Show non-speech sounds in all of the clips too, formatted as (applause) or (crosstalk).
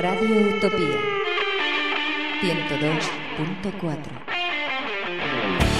Radio Utopía. 102.4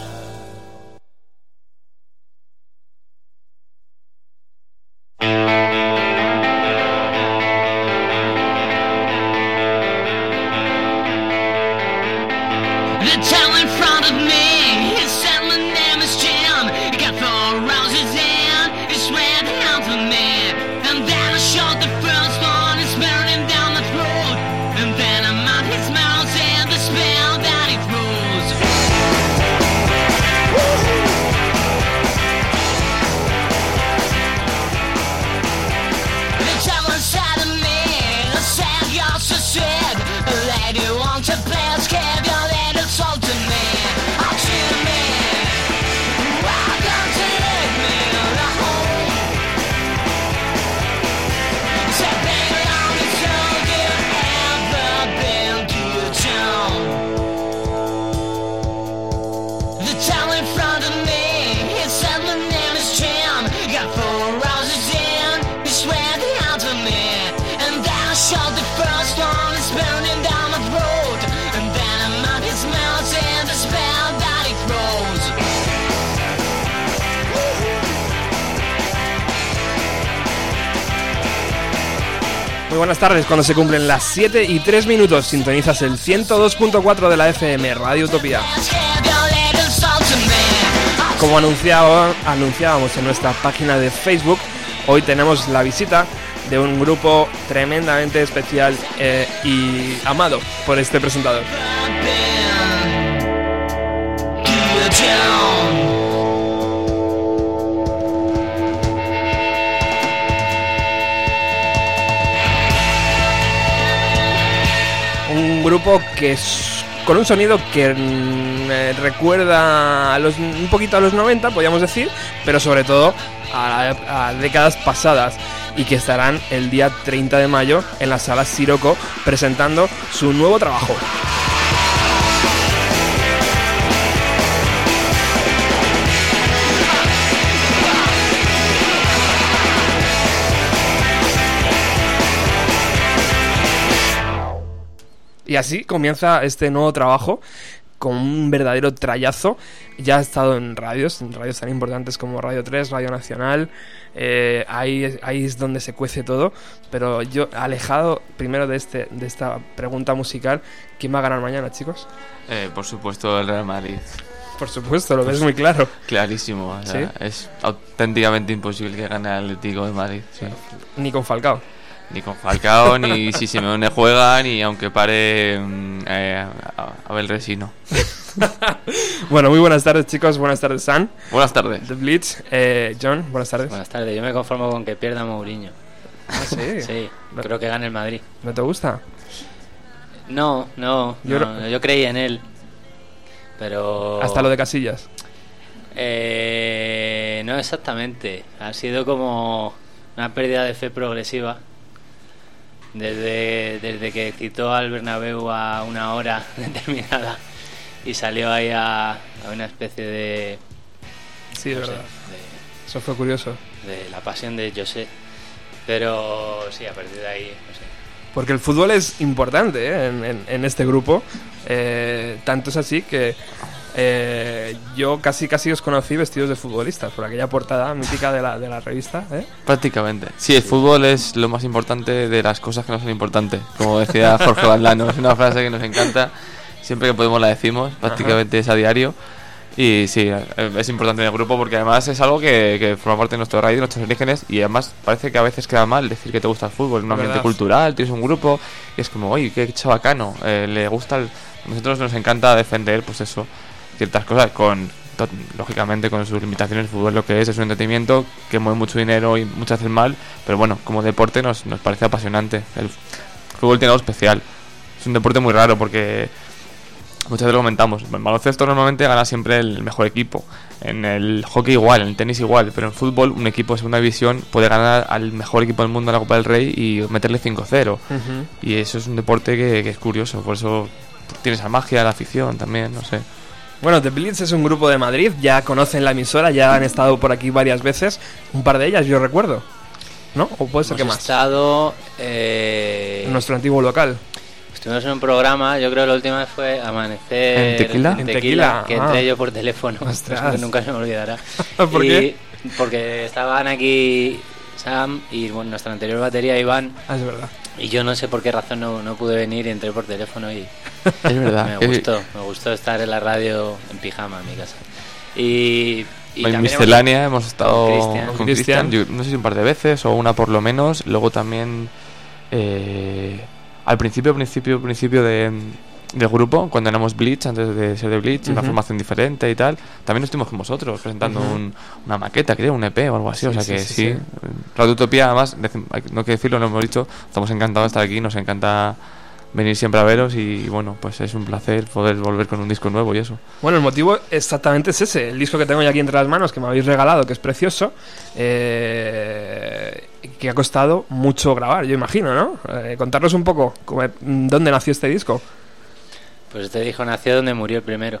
Buenas tardes, cuando se cumplen las 7 y 3 minutos sintonizas el 102.4 de la FM, Radio Utopía. Como anunciábamos en nuestra página de Facebook, hoy tenemos la visita de un grupo tremendamente especial eh, y amado por este presentador. Un grupo que es con un sonido que mm, eh, recuerda a los, un poquito a los 90, podríamos decir, pero sobre todo a, a décadas pasadas y que estarán el día 30 de mayo en la sala Siroco presentando su nuevo trabajo. Y así comienza este nuevo trabajo con un verdadero trayazo. Ya ha estado en radios, en radios tan importantes como Radio 3, Radio Nacional. eh, ahí, ahí es donde se cuece todo. Pero yo, alejado primero de, este, de esta pregunta musical, ¿quién va a ganar mañana, chicos? Eh, por supuesto, el Real Madrid. Por supuesto, lo ves muy claro. Clarísimo. o sea, Es auténticamente imposible que gane el Atlético de Madrid. sí. Ni con Falcao. Ni con Falcao, ni (laughs) si Simeone juega, ni aunque pare mm, eh, a- Abel Resino. (laughs) Bueno, muy buenas tardes, chicos. Buenas tardes, San. Buenas tardes. The Blitz. Eh, John, buenas tardes. Buenas tardes, yo me conformo con que pierda Mourinho. Ah, sí. (laughs) Sí, creo que gane el Madrid. ¿No te gusta? No, no, Yo yo, no- yo creí en él. Pero. Hasta lo de Casillas. Eh, no exactamente. Ha sido como una pérdida de fe progresiva. Desde, desde que citó al Bernabéu a una hora (laughs) determinada y salió ahí a, a una especie de, Sí, no sé, verdad. Eso fue curioso. de, de la pasión de José. Pero sí, a partir de ahí, no sé. Porque el fútbol es importante ¿eh? en, en- en este grupo. Eh, tanto es así que eh, yo casi casi os conocí vestidos de futbolistas por aquella portada mítica de la, de la revista. ¿eh? Prácticamente. Sí, el fútbol es lo más importante de las cosas que no son importantes. Como decía (laughs) Jorge Valdano, es una frase que nos encanta. Siempre que podemos la decimos, prácticamente es a diario. Y sí, eh, es importante en el grupo porque además es algo que, que forma parte de nuestro raíz, de nuestros orígenes. Y además parece que a veces queda mal decir que te gusta el fútbol. En un ambiente Verdad. cultural, tienes un grupo y es como, oye, qué chabacano. eh, le gusta el. A nosotros nos encanta defender, pues eso, ciertas cosas con. Lógicamente con sus limitaciones, el fútbol lo que es es un entretenimiento que mueve mucho dinero y muchas veces mal, pero bueno, como deporte nos, nos parece apasionante. El fútbol tiene algo especial. Es un deporte muy raro porque muchas veces lo comentamos. En baloncesto normalmente gana siempre el mejor equipo. En el hockey igual, en el tenis igual, pero en fútbol un equipo de segunda división puede ganar al mejor equipo del mundo en la Copa del Rey y meterle 5-0. Y eso es un deporte que, que es curioso, por eso tiene esa magia, la afición también, no sé. Bueno, The Blitz es un grupo de Madrid, ya conocen la emisora, ya han estado por aquí varias veces, un par de ellas yo recuerdo. ¿No? ¿O puede ser que Hemos más? estado. eh, En nuestro antiguo local. Estuvimos en un programa, yo creo que la última vez fue Amanecer ¿En Tequila? en Tequila, que ah. entré yo por teléfono. (laughs) Ostras. Nunca se me olvidará. (laughs) ¿Por Y- qué? Porque estaban aquí Sam y bueno, nuestra anterior batería Iván. Ah, es verdad. Y yo no sé por qué razón no, no pude venir y entré por teléfono y (laughs) Es verdad. me gustó, me gustó estar en la radio en pijama en mi casa. Y, y en Miscelánea hemos estado con Cristian. no sé si un par de veces o una por lo menos. Luego también eh, al principio, principio, principio de, del grupo, cuando éramos Bleach, antes de ser de Bleach, una formación diferente y tal, también estuvimos con vosotros presentando un- una maqueta, creo, un EP o algo así. o sea sí, que sí. Radio Utopía, además, no hay que decirlo, lo hemos dicho, estamos encantados de estar aquí, nos encanta venir siempre a veros y bueno, pues es un placer poder volver con un disco nuevo y eso. Bueno, el motivo exactamente es ese. El disco que tengo ya aquí entre las manos, que me habéis regalado, que es precioso, eh, que ha costado mucho grabar, yo imagino, ¿no? Eh, contarnos un poco cómo- dónde nació este disco. Pues este disco nació donde murió el primero.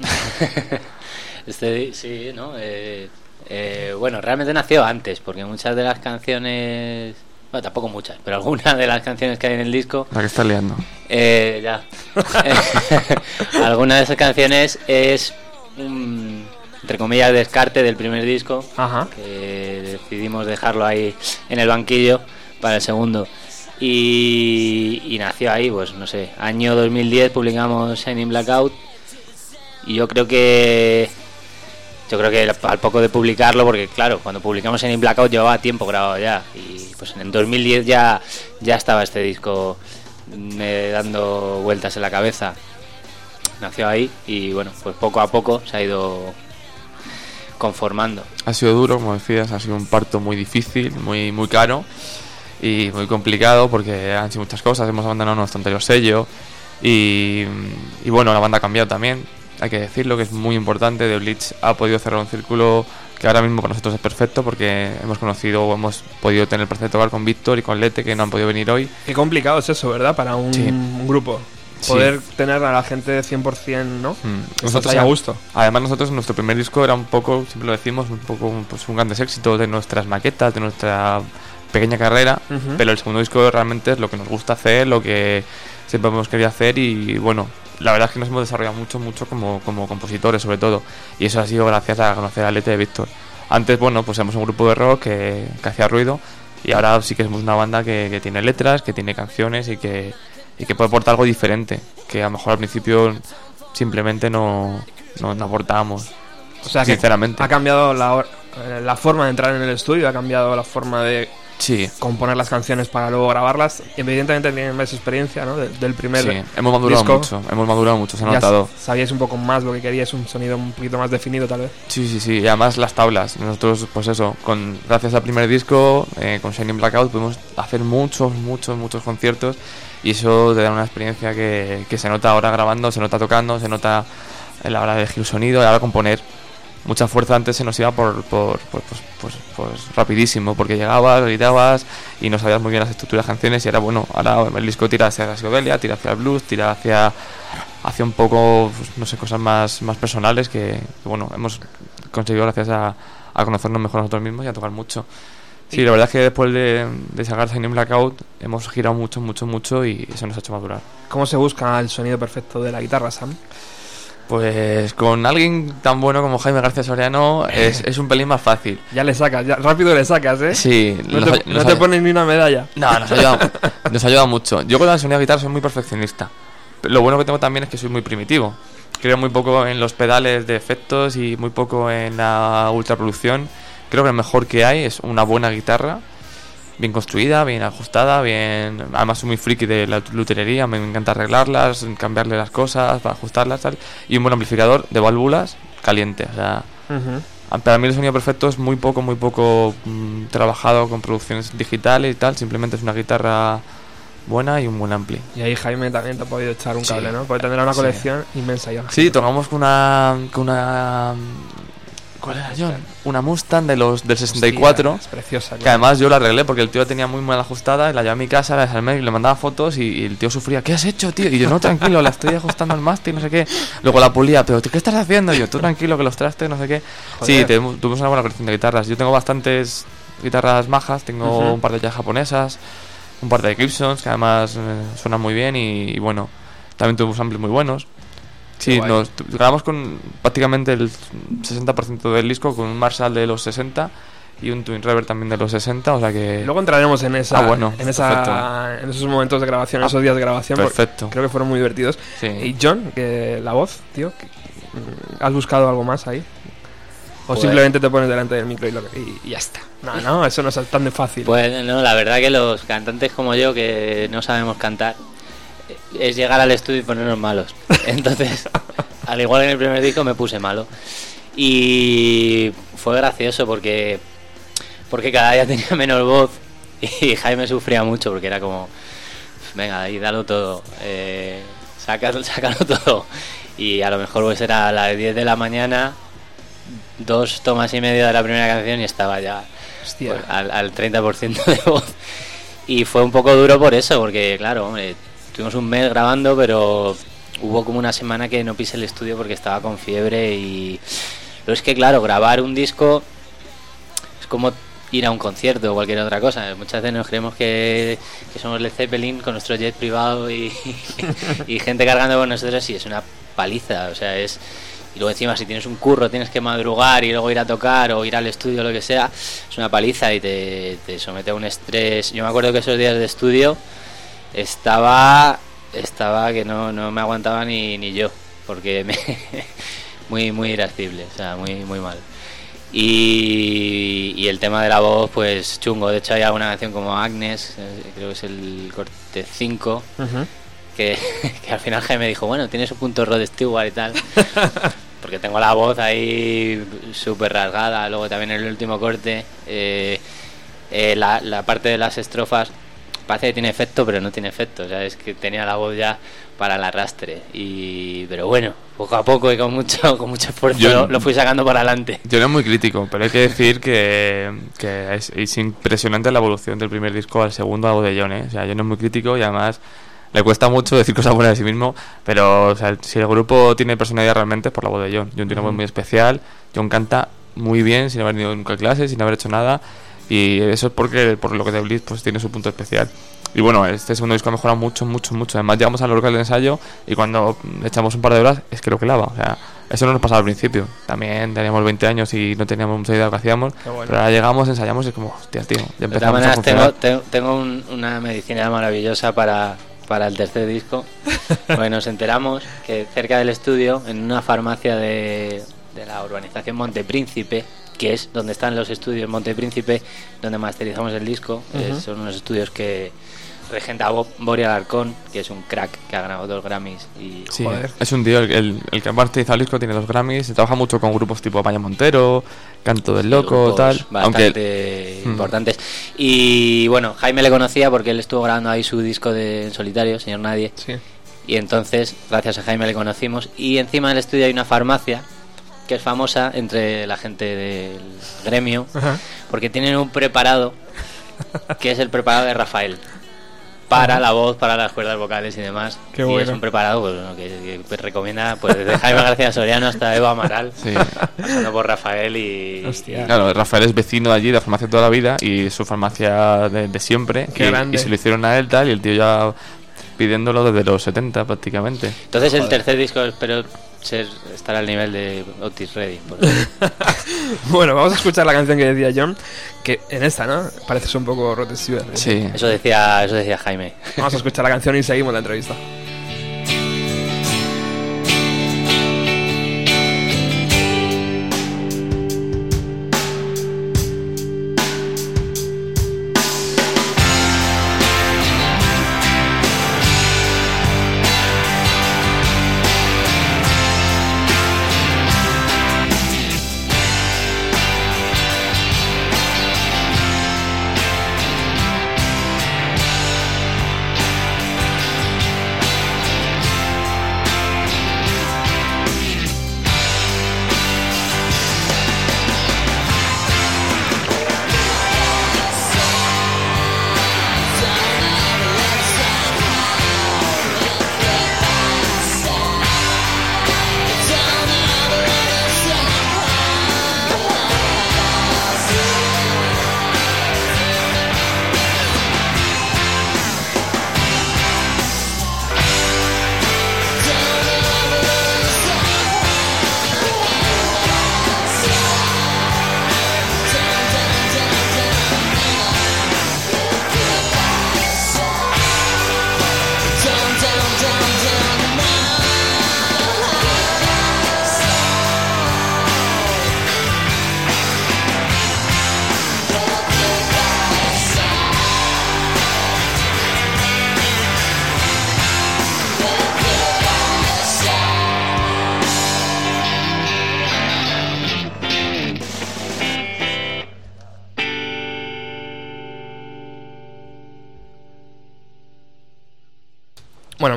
(laughs) este sí, ¿no? Eh, eh, bueno, realmente nació antes, porque muchas de las canciones... Bueno, tampoco muchas, pero algunas de las canciones que hay en el disco... La que está liando. eh, ya. (laughs) algunas de esas canciones es entre comillas, descarte del primer disco, Ajá. que decidimos dejarlo ahí en el banquillo para el segundo. Y, nació ahí, pues no sé, año 2010 publicamos Shining Blackout y yo creo que yo creo que al poco de publicarlo, porque claro, cuando publicamos Shining Blackout llevaba tiempo grabado ya y pues en 2010 ya ya estaba este disco me dando vueltas en la cabeza. Nació ahí y bueno, pues poco a poco se ha ido conformando. Ha sido duro, como decías, ha sido un parto muy difícil, muy, muy caro y muy complicado porque han sido muchas cosas. Hemos abandonado nuestro anterior sello y, y bueno, la banda ha cambiado también. Hay que decirlo que es muy importante. The Bleach ha podido cerrar un círculo que ahora mismo para nosotros es perfecto porque hemos conocido o hemos podido tener el placer de tocar con Víctor y con Lete que no han podido venir hoy. Qué complicado es eso, ¿verdad? Para un, Sí. un grupo. Sí. Poder tener a la gente 100%, ¿no? Mm. Nosotros a gusto. Además nosotros nuestro primer disco era un poco, siempre lo decimos, un poco pues, un grandes éxitos de nuestras maquetas, de nuestra pequeña carrera, Ujú. pero el segundo disco realmente es lo que nos gusta hacer, lo que siempre hemos querido hacer y bueno, la verdad es que nos hemos desarrollado mucho, mucho como, como compositores sobre todo y eso ha sido gracias a conocer a Lete de Víctor. Antes, bueno, pues éramos un grupo de rock que, que hacía ruido y ahora sí que somos una banda que, que tiene letras, que tiene canciones y que, y que puede aportar algo diferente, que a lo mejor al principio simplemente no, no, no aportábamos. O sea, que Sinceramente. ha cambiado la, eh, la forma de entrar en el estudio, ha cambiado la forma de Sí, componer las canciones para luego grabarlas. Evidentemente tienen más experiencia, ¿no? De- del primer sí, hemos madurado disco. mucho, hemos madurado mucho, se ha notado. sabíais un poco más lo que queríais, un sonido un poquito más definido tal vez. Sí, sí, sí, y además las tablas. Nosotros, pues eso, con gracias al primer disco, eh, con Shining Blackout, pudimos hacer muchos, muchos, muchos conciertos y eso te da una experiencia que, que se nota ahora grabando, se nota tocando, se nota en la hora de elegir el sonido y ahora componer. Mucha fuerza antes se nos iba por, por, por- pues, pues, pues rapidísimo, porque llegabas, gritabas y no sabías muy bien las estructuras de canciones y ahora bueno, ahora el disco tira hacia la psicodelia, tira hacia el blues, tira hacia, hacia un poco, pues, no sé, cosas más, más personales que, que, bueno, hemos conseguido gracias a, a conocernos mejor nosotros mismos y a tocar mucho. Sí, la verdad es que después de, de sacar Signing Blackout hemos girado mucho, mucho, mucho y eso nos ha hecho madurar. ¿Cómo se busca el sonido perfecto de la guitarra, Sam? Pues con alguien tan bueno como Jaime García Soriano es, es un pelín más fácil. Ya le sacas, ya rápido le sacas, ¿eh? Sí, No te, no te pones ni una medalla. No, nos ayuda, (laughs) nos ayuda mucho. Yo con la sonido de guitarra soy muy perfeccionista. Lo bueno que tengo también es que soy muy primitivo. Creo muy poco en los pedales de efectos y muy poco en la ultraproducción. Creo que lo mejor que hay es una buena guitarra, bien construida, bien ajustada, bien... Además soy muy friki de la luterería, me encanta arreglarlas, cambiarle las cosas, para ajustarlas, tal. Y un buen amplificador de válvulas caliente, o sea... Para mí el sonido perfecto es muy poco, muy poco mm, trabajado con producciones digitales y tal. Simplemente es una guitarra buena y un buen ampli. Y ahí Jaime también te ha podido echar un Sí. cable, ¿no? Porque tendrá una Sí. colección inmensa ya. Sí, tocamos con una... Con una ¿Cuál era, John? Una Mustang de los del 64. Hostia, es preciosa. Que además yo la arreglé porque el tío la tenía muy mal ajustada y la llevé a mi casa, la desarmé y le mandaba fotos y, y el tío sufría, ¿qué has hecho, tío? Y yo, no, tranquilo, la estoy ajustando al mástil, no sé qué. Luego la pulía, pero ¿qué estás haciendo? Y yo, tú tranquilo, que los trastes, no sé qué. Sí, Joder. tenemos- tuvimos una buena colección de guitarras. Yo tengo bastantes guitarras majas, tengo un par de jazz japonesas, un par de Gibsons que además eh, suenan muy bien y, y bueno, también tuvimos amplis muy buenos. Sí, guay. nos grabamos con prácticamente el 60% del disco con un Marshall de los 60 y un Twin Reverb también de los 60, o sea que Luego entraremos en esa, Ah, bueno, en esa, en esos momentos de grabación, Ah, esos días de grabación. perfecto. Creo que fueron muy divertidos. Sí. Y John, que la voz, tío, mm, ¿has buscado algo más ahí? O Pues- simplemente te pones delante del micro y, lo que- y- y ya está. No, no, eso no es tan de fácil. Pues no, la verdad que los cantantes como yo que no sabemos cantar es llegar al estudio y ponernos malos. (laughs) Entonces, al igual que en el primer disco me puse malo. Y fue gracioso porque porque cada día (laughs) tenía menos voz y Jaime sufría mucho porque era como venga, ahí dalo todo. Eh, sácalo, (laughs) sácalo todo. Y a lo mejor pues era a las 10 de la mañana, dos tomas y media de la primera canción y estaba ya pues, al, al 30% de voz. Y fue un poco duro por eso, porque claro, hombre, tuvimos un mes grabando, pero hubo como una semana que no pisé el estudio porque estaba con fiebre y... Pero es que claro, grabar un disco es como ir a un concierto o cualquier otra cosa. Muchas veces nos creemos que, que somos Led Zeppelin con nuestro jet privado y, (laughs) y gente cargando con nosotros y es una paliza, o sea, es... Y luego encima si tienes un curro tienes que madrugar y luego ir a tocar o ir al estudio o lo que sea, es una paliza y te, te somete a un estrés. Yo me acuerdo que esos días de estudio estaba estaba que no, no me aguantaba ni, ni yo, porque me, (laughs) muy muy irascible, o sea, muy muy mal. Y, y el tema de la voz, pues chungo. De hecho, hay alguna canción como Agnes, eh, creo que es el corte 5, Ujú. que, (laughs) que al final Jaime dijo, bueno, tienes un punto Rod Stewart y tal. (laughs) Porque tengo la voz ahí súper rasgada. Luego también en el último corte, eh, eh, la, la parte de las estrofas parece que tiene efecto, pero no tiene efecto. O sea, es que tenía la voz ya para el arrastre. Y, pero bueno, poco a poco y con mucho, (laughs) con mucho esfuerzo Yo- lo, lo fui sacando para adelante. Yo es muy crítico, pero hay que decir que, que es, es impresionante la evolución del primer disco al segundo a Botellón, ¿eh? O sea, yo no es muy crítico y además le cuesta mucho decir cosas buenas de sí mismo, pero o sea, si el grupo tiene personalidad realmente es por la voz de John. John tiene una voz muy especial, John canta muy bien sin haber ido nunca a clases, sin haber hecho nada y eso es porque por lo que The Blitz pues tiene su punto especial. Y bueno, este segundo disco ha mejorado mucho, mucho, mucho. Además llegamos al local de ensayo y cuando echamos un par de horas es que lo clava. O sea, eso no nos pasaba al principio. También teníamos 20 años y no teníamos mucha idea de lo que hacíamos. Bueno. Pero ahora llegamos, ensayamos y es como, hostia, tío, ya De todas empezamos a maneras, tengo, tengo, tengo un- una medicina maravillosa para, para el tercer disco. (laughs) Porque nos enteramos que cerca del estudio, en una farmacia de, de la urbanización Montepríncipe, que es donde están los estudios Montepríncipe, donde masterizamos el disco, eh, son unos estudios que regenta Bo- Boria Alarcón, que es un crack que ha ganado dos Grammys. Y, Sí, Joder. es un tío, el, el, el que ha masterizado el disco tiene dos Grammys, se trabaja mucho con grupos tipo Maya Montero, Canto del Loco, tal. Aunque bastante Mm. importantes. Y bueno, Jaime le conocía porque él estuvo grabando ahí su disco de en solitario, Señor Nadie. Sí. Y entonces, gracias a Jaime le conocimos. Y encima del estudio hay una farmacia que es famosa entre la gente del gremio Ajá. porque tienen un preparado que es el preparado de Rafael. para la voz, para las cuerdas vocales y demás. Qué y bueno. es un preparado pues, bueno, que, que recomienda pues, desde Jaime García Soriano hasta Eva Amaral, Sí. pasando por Rafael y... Hostia. Claro, Rafael es vecino de allí, de la farmacia toda la vida y su farmacia de, de siempre. Qué y, se lo hicieron a él tal y el tío ya pidiéndolo desde los 70 prácticamente. Entonces el tercer disco espero ser, estar al nivel de Otis Redding. (laughs) Bueno, vamos a escuchar la canción que decía John, que en esta, ¿no? Pareces un poco Rod Stewart. ¿eh? Sí. Eso decía, eso decía Jaime. Vamos a escuchar la canción y seguimos la entrevista.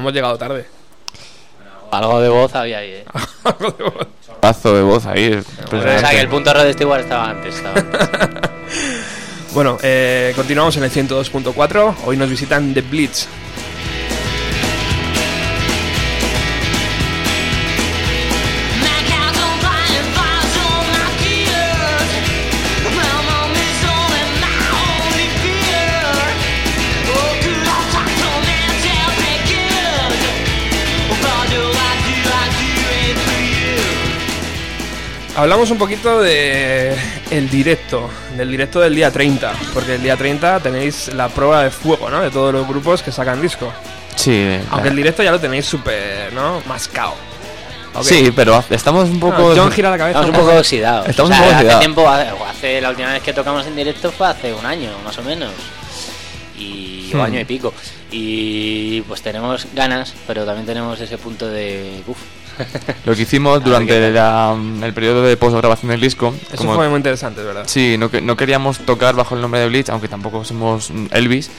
Hemos llegado tarde. Algo de voz había ahí, ¿eh? (laughs) Pazo de voz ahí. O sea, que el punto Rod Stewart estaba antes. Estaba antes. (laughs) Bueno, eh, continuamos en el 102.4. Hoy nos visitan The Blitz. Hablamos un poquito de el directo, del directo del día 30, porque el día 30 tenéis la prueba de fuego, ¿no? De todos los grupos que sacan disco. Sí, Aunque el eh, directo ya lo tenéis súper, ¿no? Mascao. Ok. sí, pero estamos un poco. John gira la cabeza. Estamos un poco oxidados. Estamos O sea, un poco hace tiempo, hace, la última vez que tocamos en directo fue hace un año, más o menos. Y o Hmm. año y pico. Y pues tenemos ganas, pero también tenemos ese punto de. Uf. (laughs) Lo que hicimos durante la- el periodo de postgrabación del disco. Eso como- fue muy interesante, ¿verdad? Sí, no, no queríamos tocar bajo el nombre de Bleach, aunque tampoco somos mm, Elvis,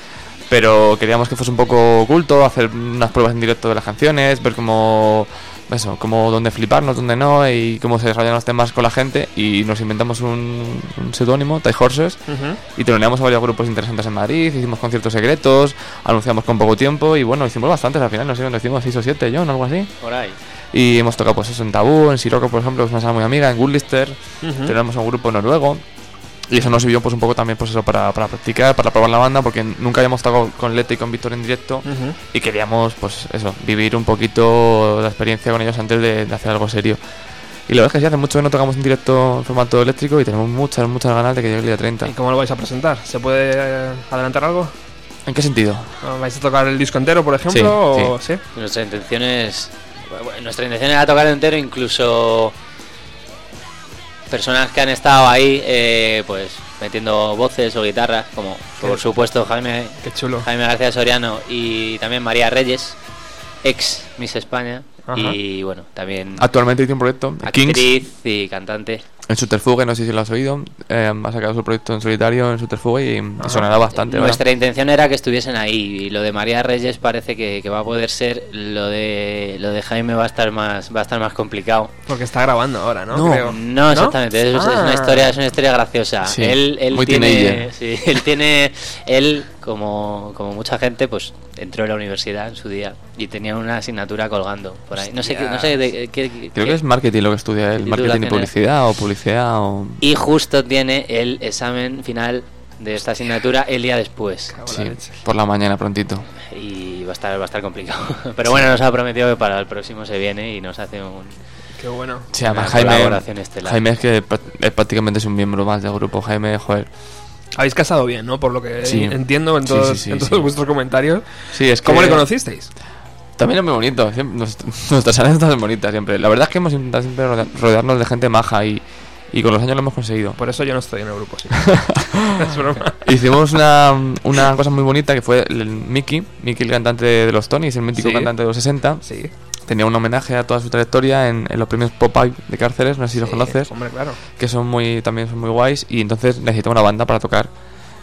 pero queríamos que fuese un poco oculto, hacer unas pruebas en directo de las canciones, ver cómo, eso, cómo dónde fliparnos, dónde no, y cómo se desarrollan los temas con la gente, y nos inventamos un, un seudónimo, Tie Horses, Ujú. y teloneamos a varios grupos interesantes en Madrid, hicimos conciertos secretos, anunciamos con poco tiempo, y bueno, hicimos bastantes al final, no sé dónde hicimos, 6 o 7, John, algo así. Por ahí. Y hemos tocado pues eso en Tabú, en Siroco, por ejemplo, que es una sala muy amiga, en Goodlister, Ujú. tenemos un grupo noruego. Y eso nos sirvió pues un poco también pues eso para, para practicar, para probar la banda, porque nunca habíamos tocado con Lete y con Víctor en directo y queríamos pues eso, vivir un poquito la experiencia con ellos antes de, de hacer algo serio. Y la verdad es que sí, hace mucho que no tocamos en directo en formato eléctrico y tenemos muchas, muchas ganas de que llegue el día 30. ¿Y cómo lo vais a presentar? ¿Se puede eh, adelantar algo? ¿En qué sentido? ¿Vais a tocar el disco entero, por ejemplo? Sí, o... ¿sí? Nuestra intención es. bueno, Nuestra intención era tocar entero, incluso personas que han estado ahí, eh, pues metiendo voces o guitarras, como por supuesto Jaime, Qué chulo. Jaime García Soriano y también María Reyes, ex Miss España, Ajá. y bueno, también Actualmente hice un proyecto, Kings, actriz y cantante. En Subterfuge, no sé si lo has oído, eh, ha sacado su proyecto en solitario en Subterfuge y, y sonará bastante. ¿verdad? Nuestra intención era que estuviesen ahí y lo de María Reyes parece que, que va a poder ser, lo de lo de Jaime va a estar más va a estar más complicado. Porque está grabando ahora, ¿no? No, Creo. No, exactamente, es, es Ah. una historia, es una historia graciosa. Sí, él él muy tiene, sí, (laughs) él tiene, él como, como mucha gente, pues entró en la universidad en su día y tenía una asignatura colgando por ahí. No sé, no sé de, qué, qué- Creo qué- que es marketing lo que estudia él, ¿Y marketing y es? publicidad o publicidad o... Y justo tiene el examen final de esta asignatura el día después. Sí, por la mañana prontito. Y va a estar, va a estar complicado. (laughs) Pero bueno, nos ha prometido que para el próximo se viene y nos hace un... Qué bueno. Sí, además Jaime, colaboración estelar. Jaime es que es prácticamente es un miembro más del grupo. Jaime, joder. Habéis casado bien, ¿no? Por lo que Sí. entiendo en todos, sí, sí, en todos sí. vuestros comentarios. Sí, es que... ¿Cómo le conocisteis? También es muy bonito. siempre- (laughs) nuestras anécdotas son bonitas siempre. La verdad es que hemos intentado siempre rodea- rodearnos de gente maja y, y con los años lo hemos conseguido. Por eso yo no estoy en el grupo, sí. (laughs) es broma. Hicimos una, una cosa muy bonita que fue el Mickey, Mickey el cantante de los Tonys, el mítico Sí. cantante de los 60. Sí. Tenía un homenaje a toda su trayectoria en, en los premios Popeye de Cárceles, no sé si los Sí, conoces, Hombre, claro. que son muy también son muy guays y entonces necesitaba una banda para tocar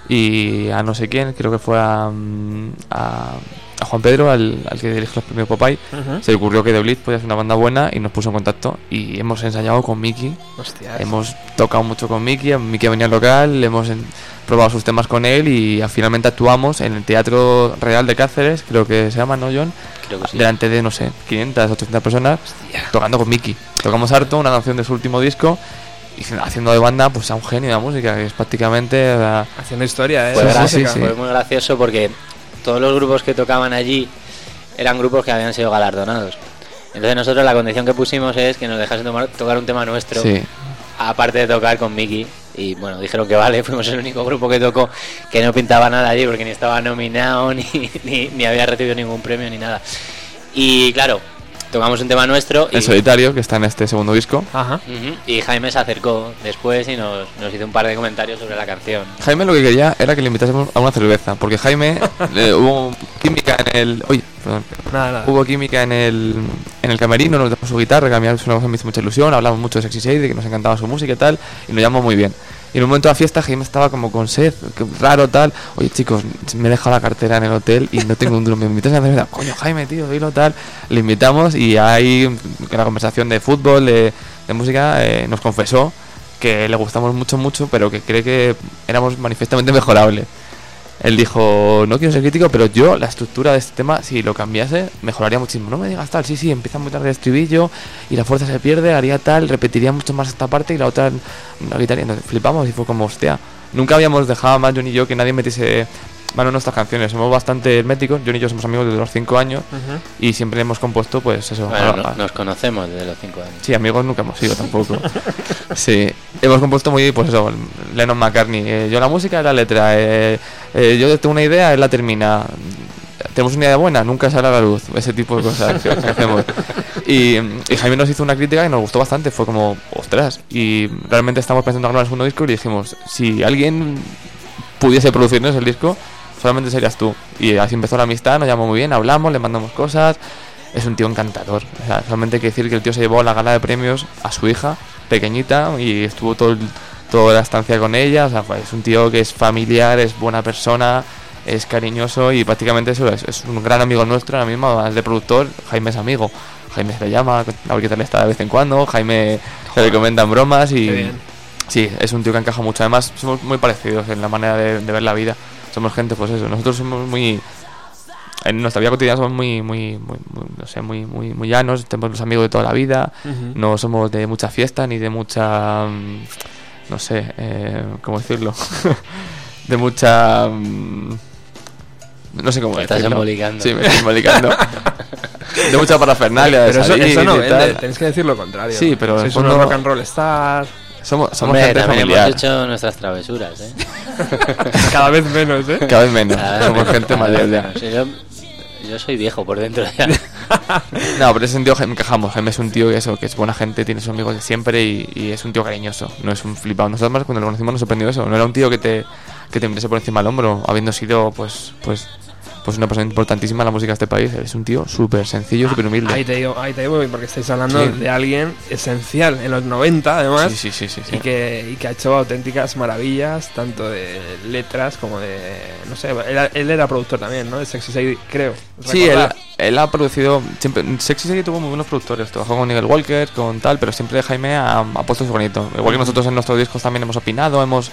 y a no sé quién, creo que fue a, mm, a, a Juan Pedro, al, al que dirige los premios Popeye, se le ocurrió que The Blitz podía ser una banda buena y nos puso en contacto y hemos ensayado con Mickey Hostia. Hemos tocado mucho con Mickey, Mickey venía al local, hemos en- probado sus temas con él y ah, finalmente actuamos en el Teatro Real de Cáceres, creo que se llama, ¿no, John? Creo que sí. Delante de, no sé, 500, 800 personas, tocando con Mickey. Tocamos harto, una canción de su último disco, y haciendo de banda pues a un genio de la música, que es prácticamente... Haciendo historia, ¿eh? Fue, sí, sí, sí. fue muy gracioso porque todos los grupos que tocaban allí eran grupos que habían sido galardonados. Entonces nosotros la condición que pusimos es que nos dejasen tomar- tocar un tema nuestro, sí. aparte de tocar con Mickey. Y bueno, dijeron que vale, (laughs) fuimos el único grupo que tocó que no pintaba nada allí porque ni estaba nominado, (laughs) ni, ni, ni había recibido ningún premio, ni nada. Y claro, tocamos un tema nuestro y, El solitario, que está en este segundo disco. Ajá. Y Jaime se acercó después y nos, nos hizo un par de comentarios sobre la canción. Jaime lo que quería era que le invitásemos a una cerveza, porque Jaime (laughs) eh, hubo química en el... perdón. Nada, nada. Hubo química en el, en el camerino, nos dejó su guitarra, que a mí es una cosa me hizo mucha ilusión, hablamos mucho de Sexy Shade, de que nos encantaba su música y tal, y nos llamó muy bien. Y en un momento de la fiesta Jaime estaba como con sed, que raro tal. Oye chicos, me he dejado la cartera en el hotel y no tengo un duro. ¿Me invitas a la? Coño Jaime, tío, dilo tal. Le invitamos y ahí en la conversación de fútbol, de, de música, eh, nos confesó que le gustamos mucho, mucho, pero que cree que éramos manifiestamente mejorables. Él dijo, no quiero ser crítico, pero yo la estructura de este tema, si lo cambiase, mejoraría muchísimo. No me digas tal, sí, sí, empieza muy tarde el estribillo y la fuerza se pierde, haría tal, repetiría mucho más esta parte y la otra la quitaría. Entonces flipamos y fue como, hostia, nunca habíamos dejado más John y yo que nadie metiese mano en nuestras canciones. Somos bastante herméticos, John y yo somos amigos desde los 5 años Ujú. y siempre hemos compuesto, pues eso. Bueno, no- nos conocemos desde los 5 años. Sí, amigos nunca hemos sido tampoco. (laughs) sí, hemos compuesto muy, pues eso, Lennon McCartney. eh, yo la música la letra. eh, eh, yo tengo una idea, él la termina. Tenemos una idea buena, nunca sale a la luz. Ese tipo de cosas que, que hacemos. Y, y Jaime nos hizo una crítica que nos gustó bastante. Fue como, ostras. Y realmente estamos pensando en grabar el segundo disco y le dijimos, si alguien pudiese producirnos el disco, solamente serías tú. Y así empezó la amistad, nos llamó muy bien, hablamos, le mandamos cosas. Es un tío encantador. O sea, solamente hay que decir que el tío se llevó la gala de premios a su hija, pequeñita, y estuvo todo el- toda la estancia con ella. O sea, fue- es un tío que es familiar, es buena persona, es cariñoso y prácticamente eso es, es un gran amigo nuestro ahora mismo, además de productor. Jaime es amigo. Jaime se le llama, a ver qué tal está de vez en cuando. Jaime se le comentan bromas y. Sí, es un tío que encaja mucho. Además, somos muy parecidos en la manera de, de ver la vida. Somos gente, pues eso. Nosotros somos muy. En nuestra vida cotidiana somos muy, muy, muy, muy, no sé, muy, muy, muy llanos. Tenemos los amigos de toda la vida. Ujú. No somos de mucha fiesta ni de mucha. mm, No sé, eh, ¿cómo decirlo? (laughs) de mucha. mm, No sé cómo Te estás decirlo. embolicando. Sí, me estoy embolicando. de mucha parafernalia. de Pero eso, salir eso no y vende, tenéis que decir lo contrario. Sí, pero Sois unos rock and roll star. Somos, somos Hombre, gente familiar. hemos hecho nuestras travesuras, ¿eh? (laughs) Cada vez menos, ¿eh? Cada vez menos. Cada somos menos, gente mayor ya. Sí, Yo, yo soy viejo por dentro ya. (laughs) No, pero en ese sentido encajamos. Jaime es un tío que eso, que es buena gente, tiene sus amigos de siempre y, y es un tío cariñoso. No es un flipado. Nosotros más cuando lo conocimos nos sorprendió eso. No era un tío que te, que te mirase por encima del hombro, habiendo sido pues, pues, pues una persona importantísima en la música de este país. Es un tío súper sencillo, súper humilde. Ahí te digo, ahí te digo, porque estáis hablando Sí. de alguien esencial en los 90, además. Sí, sí. Y que, y que ha hecho auténticas maravillas, tanto de letras como de. No sé, él, él era productor también, ¿no? De Sexy Sadie, creo. Sí, él, él ha producido. Siempre, Sexy Sadie tuvo muy buenos productores. Trabajó con Nigel Walker, con tal, pero siempre Jaime ha, ha puesto su granito. Igual que nosotros en nuestros discos también hemos opinado, hemos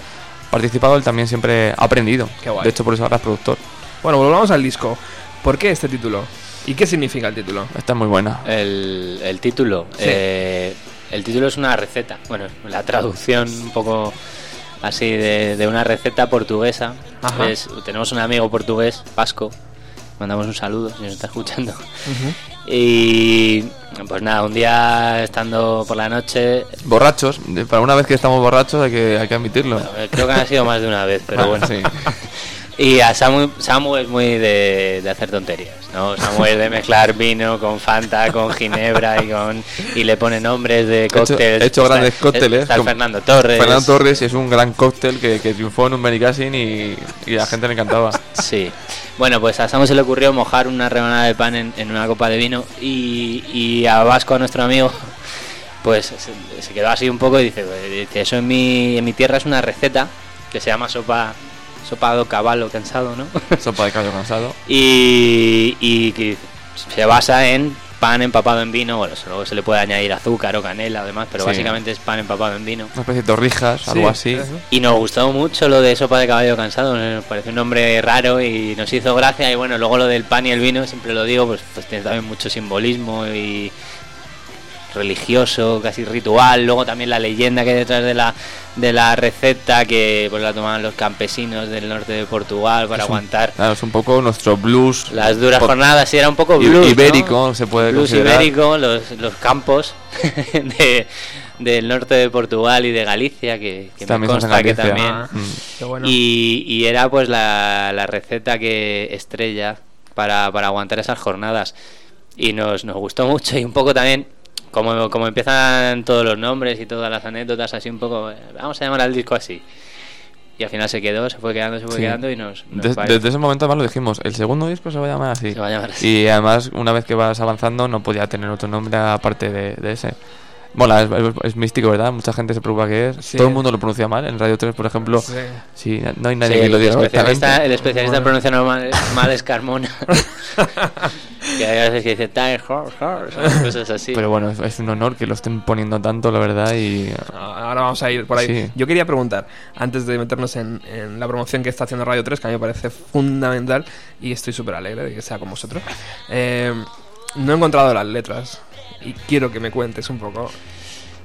participado, él también siempre ha aprendido. Qué guay. De hecho, por eso ahora es productor. Bueno, volvamos al disco. ¿Por qué este título? ¿Y qué significa el título? Esta es muy buena. El, el título. Sí. eh, el título es una receta. Bueno, la traducción un poco así de, de una receta portuguesa. Ajá. Es- tenemos un amigo portugués, Pasco. Mandamos un saludo si nos está escuchando. Y pues nada, un día estando por la noche, Borrachos, para una vez que estamos borrachos hay que, hay que admitirlo. eh, creo que han sido más de una vez, pero (laughs) bueno. Sí. Y a Samu, Samu es muy de, de hacer tonterías, ¿no? Samu es de mezclar vino con Fanta, con Ginebra y con y le pone nombres de cócteles. he hecho Está- grandes cócteles Está Fernando Torres. Fernando Torres es un gran cóctel que, que triunfó en un Benicassin y, y a la gente le encantaba. Sí. Bueno, pues a Samu se le ocurrió mojar una rebanada de pan en, en una copa de vino y, y a Vasco, a nuestro amigo, pues se, se quedó así un poco y dice, pues, dice, eso en mi, en mi tierra es una receta que se llama sopa sopa do caballo cansado, ¿no? (laughs) Sopa de callo cansado. y, y que se basa en pan empapado en vino, bueno, luego se le puede añadir azúcar o canela además, pero Sí. básicamente es pan empapado en vino. Una especie de torrijas, algo así. Y nos gustó mucho lo de sopa de caballo cansado, nos pareció un nombre raro y nos hizo gracia y bueno, luego lo del pan y el vino, siempre lo digo, pues, pues tiene también mucho simbolismo y religioso, casi ritual, luego también la leyenda que hay detrás de la de la receta que pues la tomaban los campesinos del norte de Portugal para Es un- aguantar Claro, es un poco nuestro blues. las duras jornadas, y era un poco blues, ¿no? ibérico, se puede blues considerar. ibérico, los, los campos (laughs) de, del norte de Portugal y de Galicia, que, que me consta que también. Ah, Mm. Qué bueno. Y, y era pues la, la receta que estrella para, para aguantar esas jornadas. Y nos, nos gustó mucho y un poco también, como, como empiezan todos los nombres y todas las anécdotas, así un poco, vamos a llamar al disco así. Y al final se quedó, se fue quedando, se fue Sí. quedando y nos... desde ese momento además lo dijimos, el segundo disco se va a llamar así. Se va a llamar así. Y además, una vez que vas avanzando, no podía tener otro nombre aparte de, de ese. Mola, es, es- es místico, ¿verdad? Mucha gente se preocupa que es. Sí. Todo el mundo lo pronuncia mal. En Radio 3, por ejemplo, Sí. sí, no hay nadie Sí, que lo el diga especialista, correctamente. el especialista en pronunciar mal, mal es Carmona. (laughs) que hay veces que dice "Tire horse, horse", cosas así. Pero bueno, es, es un honor que lo estén poniendo tanto, la verdad. Y Ahora vamos a ir por ahí. Sí. Yo quería preguntar, antes de meternos en, en la promoción que está haciendo Radio 3, que a mí me parece fundamental y estoy súper alegre de que sea con vosotros. eh, no he encontrado las letras y quiero que me cuentes un poco.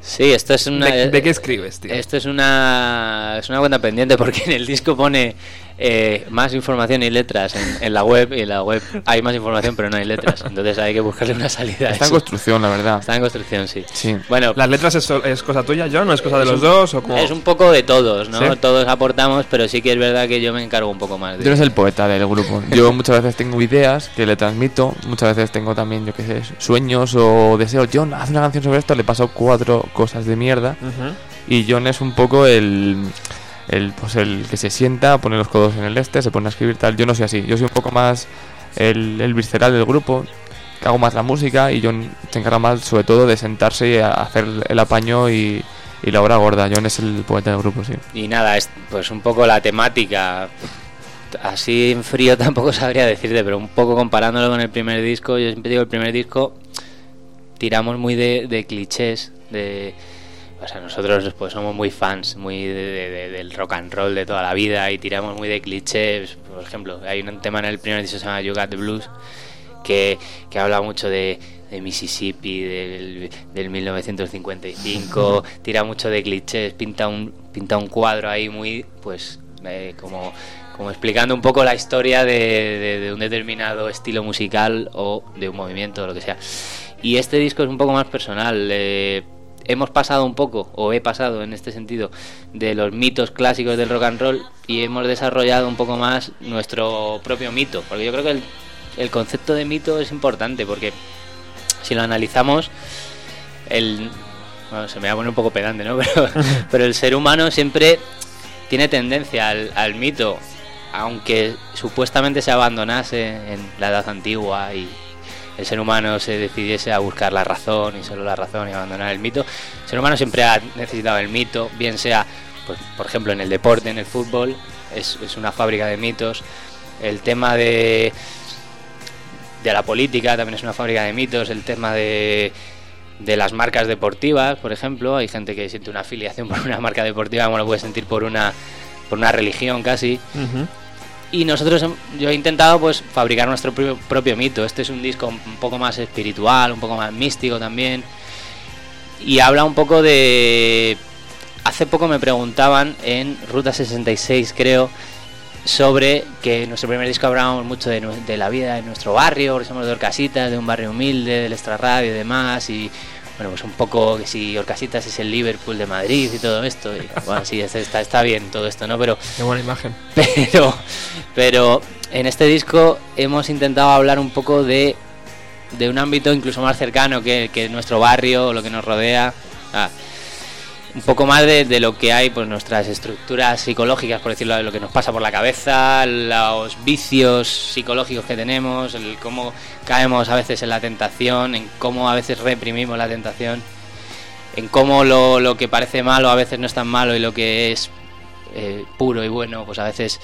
sí, esto es una... ¿De, de qué escribes, tío? Esto es una, es una cuenta pendiente porque en el disco pone eh, más información y letras en, en la web y en la web hay más información pero no hay letras. Entonces hay que buscarle una salida. a está en construcción, la verdad. Está en construcción, sí. Sí. Bueno, ¿Las letras es, cosa tuya, John? ¿No es cosa de es los un- dos? O como... Es un poco de todos, ¿no? ¿Sí? Todos aportamos, pero sí que es verdad que yo me encargo un poco más de... Yo no soy el poeta del grupo. Yo muchas veces tengo ideas que le transmito, muchas veces tengo también, yo qué sé, sueños o deseos. John, haz una canción sobre esto, le paso cuatro cosas de mierda. Y John es un poco el, el, pues el que se sienta, pone los codos en el este, se pone a escribir tal. Yo no soy así, yo soy un poco más el, el visceral del grupo, que hago más la música y John se encarga más sobre todo de sentarse y a hacer el apaño y, y la obra gorda. John es el poeta del grupo, sí. Y nada, es pues un poco la temática. Así en frío (laughs) tampoco sabría decirte, pero un poco comparándolo con el primer disco, yo siempre digo el primer disco tiramos muy de, de clichés, de o sea, nosotros pues somos muy fans, muy de- de- de- del rock and roll de toda la vida y tiramos muy de clichés. Por ejemplo, hay un tema en el primer disco que se llama You Got the Blues que, que habla mucho de, Mississippi, del, del 1955, (laughs) tira mucho de clichés, pinta un, pinta un cuadro ahí muy, pues, eh, como, como explicando un poco la historia de, de- de un determinado estilo musical o de un movimiento o lo que sea. Y este disco es un poco más personal. eh, hemos pasado un poco, o he pasado en este sentido, de los mitos clásicos del rock and roll y hemos desarrollado un poco más nuestro propio mito. Porque yo creo que el, el concepto de mito es importante, porque si lo analizamos, el. Bueno, se me va a poner un poco pedante, ¿no? (laughs) Pero, pero el ser humano siempre tiene tendencia al, al mito, aunque supuestamente se abandonase en la edad antigua y el ser humano se decidiese a buscar la razón y solo la razón y abandonar el mito. El ser humano siempre ha necesitado el mito, bien sea, pues, por ejemplo, en el deporte, en el fútbol, es, una fábrica de mitos. El tema de, de la política también es una fábrica de mitos. El tema de, de las marcas deportivas, por ejemplo, hay gente que siente una afiliación (laughs) por una marca deportiva como lo puede sentir por una por una religión casi. Y nosotros, yo he intentado pues fabricar nuestro propio, mito. Este es un disco un poco más espiritual, un poco más místico también. Y habla un poco de... Hace poco me preguntaban en Ruta 66, creo, sobre que en nuestro primer disco hablábamos mucho de, la vida de nuestro barrio, somos de Orcasitas, de un barrio humilde, del extrarradio y demás, y bueno, pues un poco que si Orcasitas es el Liverpool de Madrid y todo esto, y (laughs) bueno, sí, está, está, bien todo esto, ¿no? Pero Qué buena imagen. pero, pero en este disco hemos intentado hablar un poco de, de un ámbito incluso más cercano que, que nuestro barrio, lo que nos rodea. Ah, un poco más de, de lo que hay, pues nuestras estructuras psicológicas, por decirlo, de lo que nos pasa por la cabeza, los vicios psicológicos que tenemos, el cómo caemos a veces en la tentación, en cómo a veces reprimimos la tentación, en cómo lo, lo que parece malo a veces no es tan malo y lo que es eh, puro y bueno, pues a veces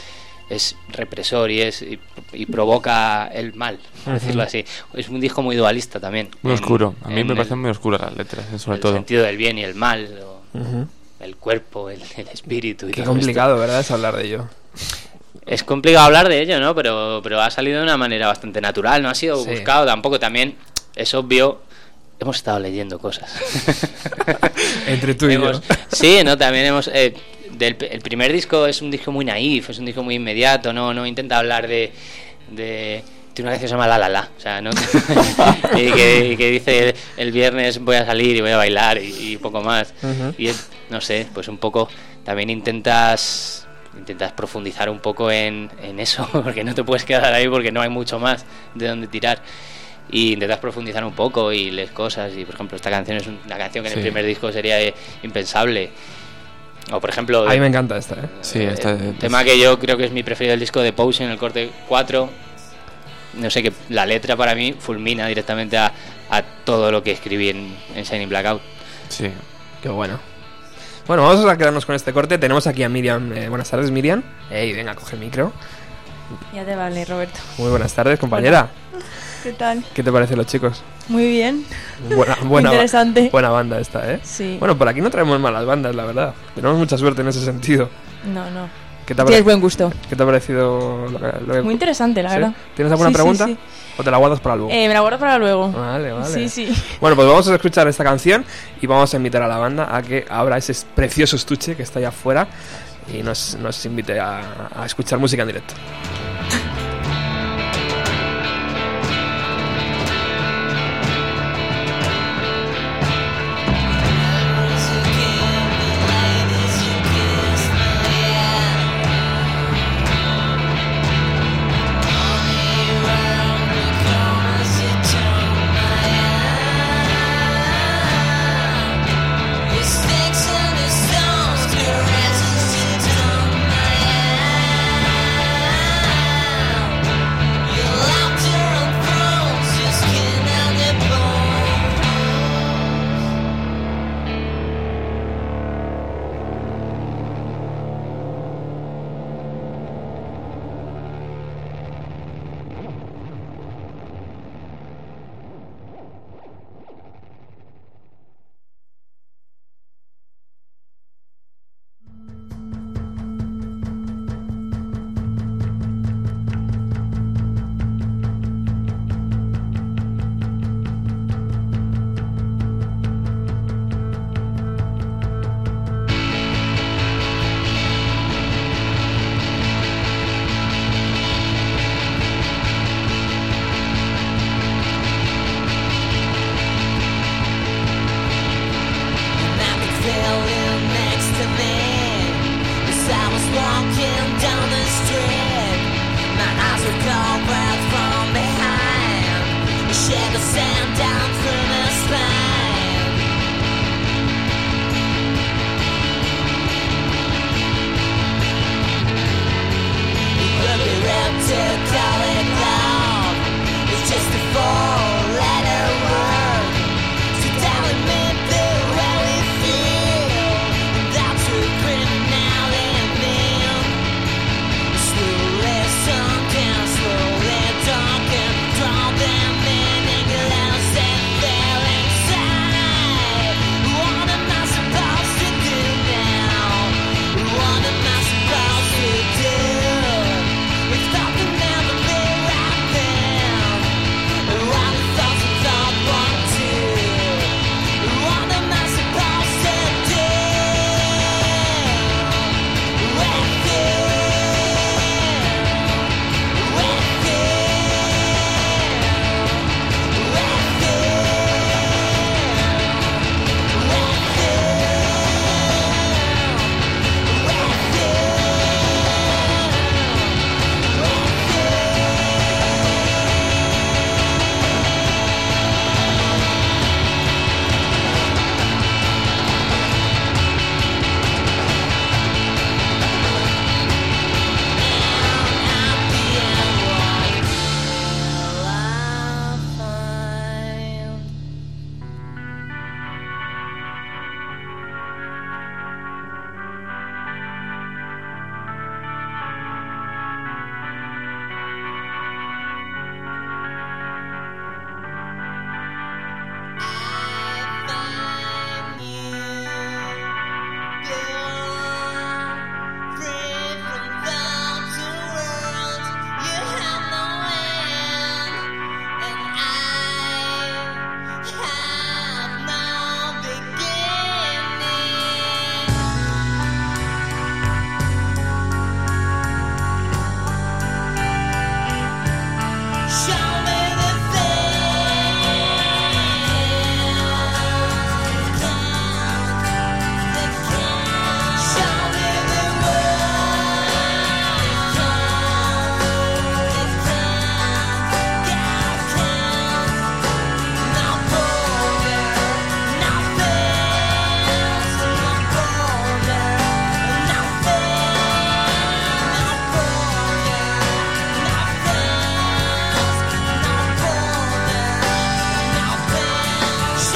es represor y es y, y provoca el mal, por decirlo así. Es un disco muy dualista también. Muy en- oscuro. A mí me el- parecen muy oscuras las letras, eh, sobre el todo. sentido del bien y el mal, o El cuerpo, el, el espíritu. Y Qué todo complicado, ¿verdad? Es hablar de ello. Es complicado hablar de ello, ¿no? Pero, pero ha salido de una manera bastante natural, no ha sido Sí. buscado tampoco. También es obvio, hemos estado leyendo cosas. (laughs) Entre tú y yo. Hemos- Sí, no, también hemos. eh, del, el primer disco es un disco muy naif, es un disco muy inmediato, no, no intenta hablar de. de tiene una canción que se llama La La La, o sea, ¿no? (laughs) y, que, y que dice el viernes voy a salir y voy a bailar y, y poco más. Ujú. Y es, no sé, pues un poco también intentas intentas profundizar un poco en, en eso, (laughs) porque no te puedes quedar ahí porque no hay mucho más de donde tirar. Y intentas profundizar un poco y lees cosas. Y por ejemplo, esta canción es una canción que en Sí. el primer disco sería eh, impensable. O por ejemplo, No sé, que la letra para mí fulmina directamente a, a todo lo que escribí en, en Shining Blackout. Sí. Qué bueno. Bueno, vamos a quedarnos con este corte. Tenemos aquí a Miriam. Eh, buenas tardes, Miriam. Ey, venga, coge el micro. Ya te vale, Roberto. Muy buenas tardes, compañera. ¿Qué tal? ¿Qué te parecen los chicos? Muy bien. Buena, (laughs) buena, ba- interesante. buena banda esta, ¿eh? Sí. Bueno, por aquí no traemos malas bandas, la verdad. Tenemos mucha suerte en ese sentido. No, no. ¿Qué te Tienes buen gusto. qué te ha parecido lo que, lo que- Muy interesante, la ¿Sí? verdad. ¿Tienes alguna sí, pregunta? sí. ¿O te la guardas para luego? Eh, me la guardo para luego. Vale, vale. Sí, sí. Bueno, pues vamos a escuchar esta canción y vamos a invitar a la banda a que abra ese precioso estuche que está allá afuera y nos, nos invite a, a escuchar música en directo.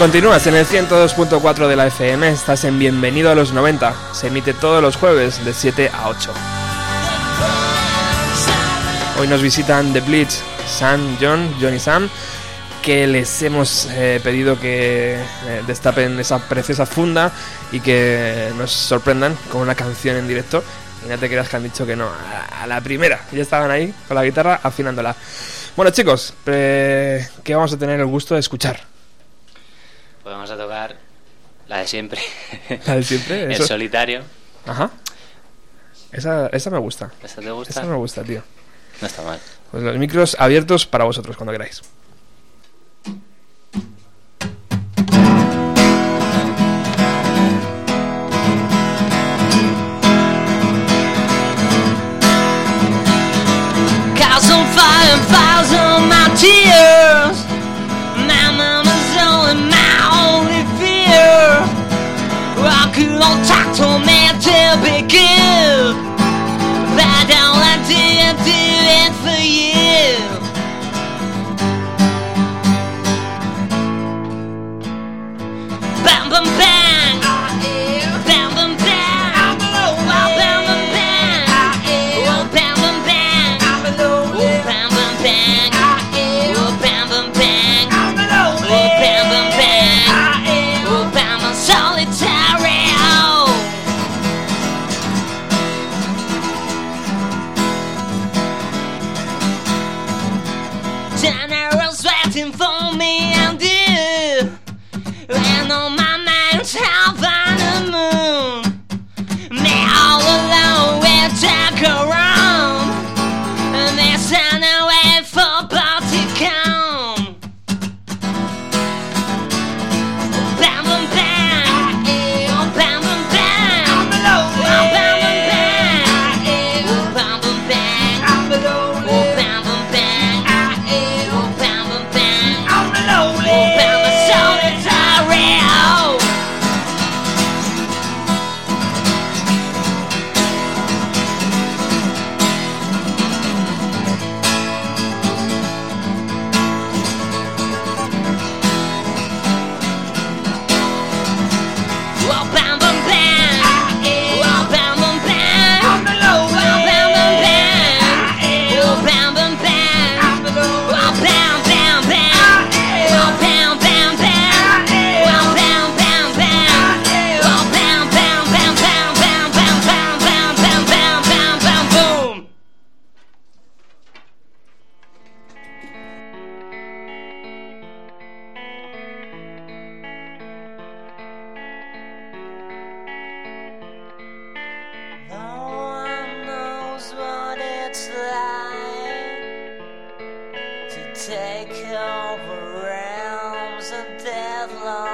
Continúas en el 102.4 de la FM, estás en Bienvenido a los 90. Se emite todos los jueves de 7 a 8. Hoy nos visitan The Bleach, Sam, John, John y Sam, que les hemos eh, pedido que eh, destapen esa preciosa funda y que nos sorprendan con una canción en directo. Y no te creas que han dicho que no, a, la primera. Ya estaban ahí con la guitarra afinándola. Bueno chicos, eh, ¿qué vamos a tener el gusto de escuchar? Pues vamos a tocar la de siempre. La de siempre, (laughs) El eso. solitario. Ajá. Esa, esa me gusta. ¿Esta te gusta? Esa me gusta, tío. No está mal. Pues los micros abiertos para vosotros cuando queráis. Cause on fire and fires on my tears. 僕をたとめてビギン take over realms and death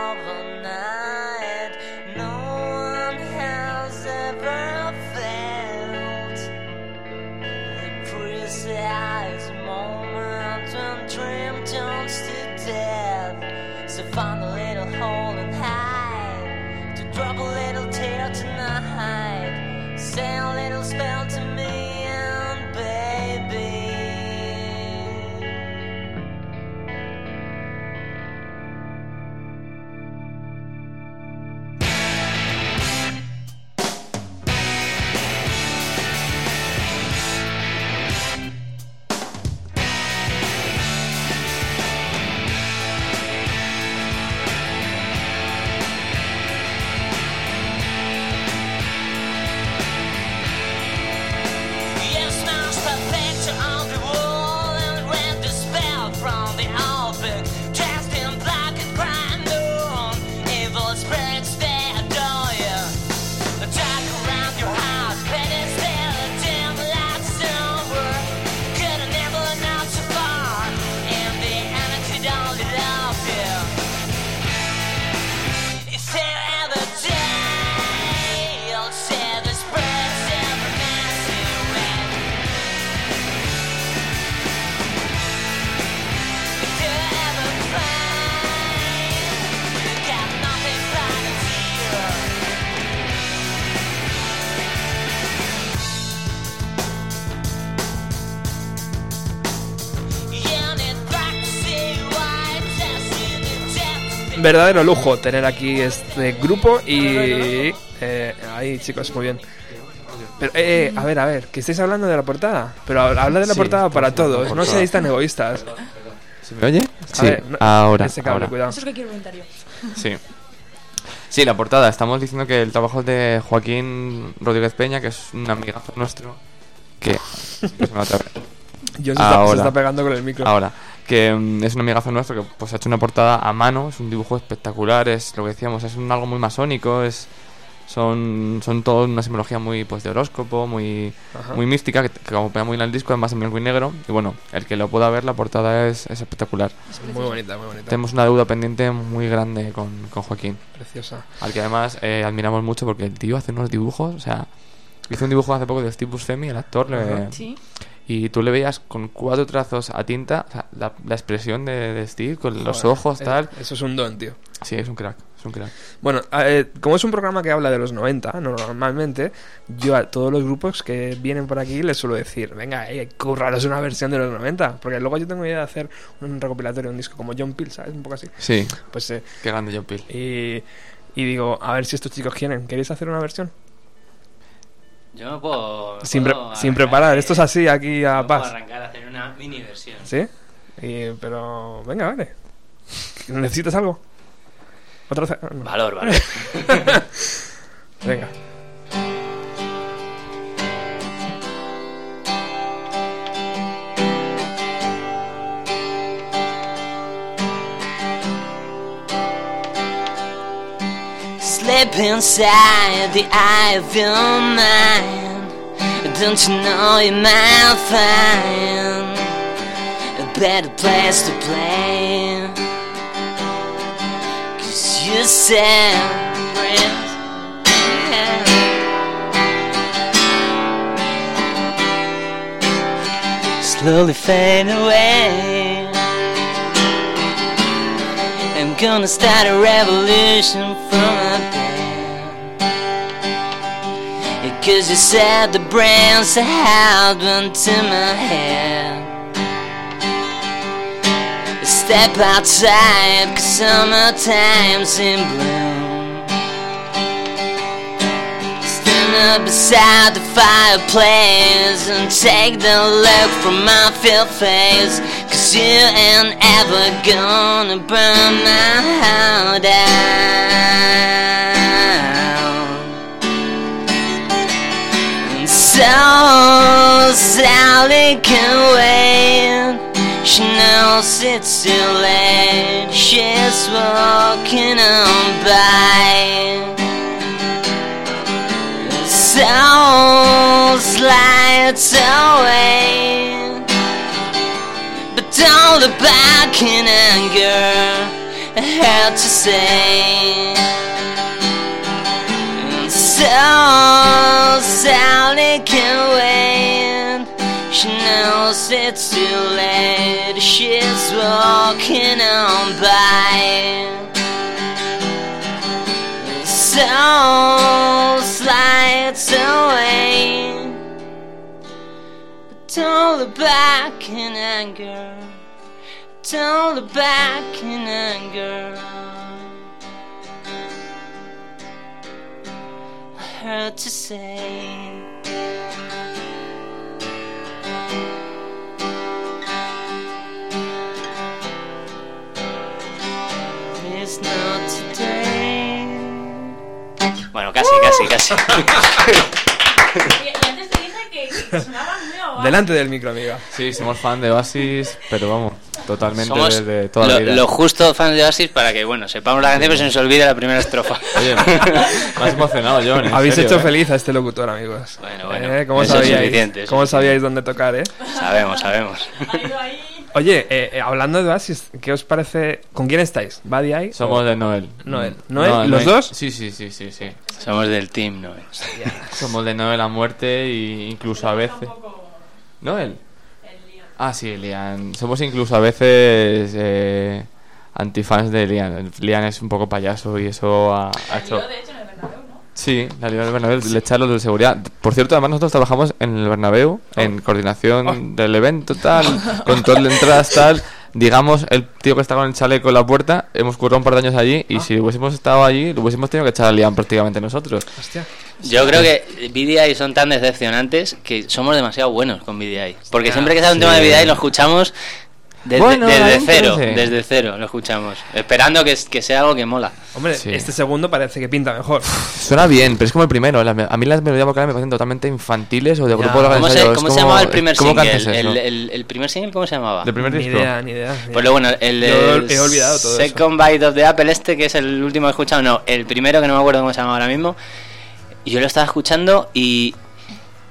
verdadero lujo tener aquí este grupo y... Eh, ahí, chicos, muy bien. Pero, eh, a ver, a ver, que estáis hablando de la portada. Pero habla de la Sí, portada para todos, no seáis tan egoístas. ¿Se me oye? A Sí, ver, no- ahora. Ese cable, ahora. cuidado. Eso es que quiero yo. Sí. Sí, la portada. Estamos diciendo que el trabajo es de Joaquín Rodríguez Peña, que es un amigazo nuestro. Que. que se. John (laughs) se está, se Ahora. está pegando con el micro. Ahora, que mm, es un amigazo nuestro que pues ha hecho una portada a mano, es un dibujo espectacular, es lo que decíamos, es un algo muy masónico, es son son todo una simbología muy pues de horóscopo, muy Ajá. muy mística, que, que como pega muy en el disco, además en blanco y negro, y bueno, el que lo pueda ver, la portada es, es espectacular. Muy bonita, muy bonita. Tenemos una deuda pendiente muy grande con, con Joaquín, Preciosa. al que además eh, admiramos mucho porque el tío hace unos dibujos, o sea, hizo un dibujo hace poco de Steve Buscemi, el actor, le- Ajá. Sí. y tú le veías con cuatro trazos a tinta, o sea, la, la expresión de, de Steve, con los Joder, ojos, eh, tal. Eso es un don, tío. Sí, es un crack, es un crack. Bueno, eh, como es un programa que habla de los 90, normalmente, yo a todos los grupos que vienen por aquí les suelo decir, venga, eh, curraros una versión de los 90, porque luego yo tengo idea de hacer un recopilatorio, un disco como John Peel, ¿sabes? Un poco así. Sí, Pues, eh, qué grande John Peel. y, y digo, a ver si estos chicos quieren, ¿queréis hacer una versión? Yo no puedo. Sin, pre- puedo sin preparar, esto es así aquí a no puedo paz. arrancar a hacer una mini versión. ¿Sí? Y- pero, venga, vale. ¿Necesitas algo? ¿Otra no. Valor, valor. (laughs) Venga. Slip inside the eye of your mind. Don't you know you might find a better place to play? Cause you said, Slowly fade away. I'm gonna start a revolution from up Cause you said the brains I had went to my head. Step outside, cause summertime's in bloom. Stand up beside the fireplace and take the look from my filled face. Cause you ain't ever gonna burn my heart out. So Sally can wait. She knows it's too late. She's walking on by. So slides away. But don't look back in anger. I had to say. So Sally can wait. She knows it's too late. She's walking on by. So slides away. But don't look back in anger. Don't look back in anger. Heard to say. It's not today. Bueno, casi, casi, casi. Y, y antes te dije que, que sonaban muy. Delante del micro, amiga. Sí, somos fan de Oasis, pero vamos, totalmente Somos desde toda lo, la vida. lo justo fans de Oasis para que, bueno, sepamos la canción pero se nos olvide la primera estrofa. (laughs) Oye, me has emocionado, John. en Habéis serio, hecho ¿eh? feliz a este locutor, amigos. Bueno, bueno, ¿Eh? ¿Cómo sabíais? ¿Cómo sabíais dónde tocar, eh? Sabemos, sabemos. Oye, eh, eh, hablando de Oasis, ¿qué os parece? ¿Con quién estáis? ¿Buddy ahí? Somos de Noel. Noel. Mm. ¿Noel? No, ¿Los Noel. dos? Sí, sí, sí, sí, sí. Somos del team, ¿no? Somos de Noel a muerte e incluso a veces... ¿Noel? Ah, sí, Lian. Somos incluso a veces eh, antifans de Lian. Lian es un poco payaso y eso ha, ha hecho... Yo, de hecho, en el Bernabéu, ¿no? Sí, la Liga del Bernabéu, le echaron de seguridad. Por cierto, además nosotros trabajamos en el Bernabéu, en coordinación del evento, tal, control de entradas, tal. (laughs) digamos, el tío que está con el chaleco en la puerta, hemos currado un par de años allí y si hubiésemos estado allí, lo hubiésemos tenido que echar a Liam prácticamente nosotros. Hostia. Yo creo que VDI son tan decepcionantes que somos demasiado buenos con VDI. Porque Ah, siempre que sale un sí. tema de VDI lo escuchamos desde, Bueno, desde cero. Desde cero lo escuchamos. Esperando que, que sea algo que mola. Hombre, Sí. este segundo parece que pinta mejor. Suena bien, pero es como el primero. a mí las melodías vocales me parecen totalmente infantiles o de Ya. grupo de ¿Cómo se, cómo se llamaba el primer ¿cómo single? El, el- el primer single, ¿cómo se llamaba? ¿Del primer ni disco? idea, ni idea. ni Pues idea. lo bueno, el, el he olvidado todo eso. Second Bite of the Apple este, que es el último que he escuchado, no, el primero que no me acuerdo cómo se llama ahora mismo. Y yo lo estaba escuchando y,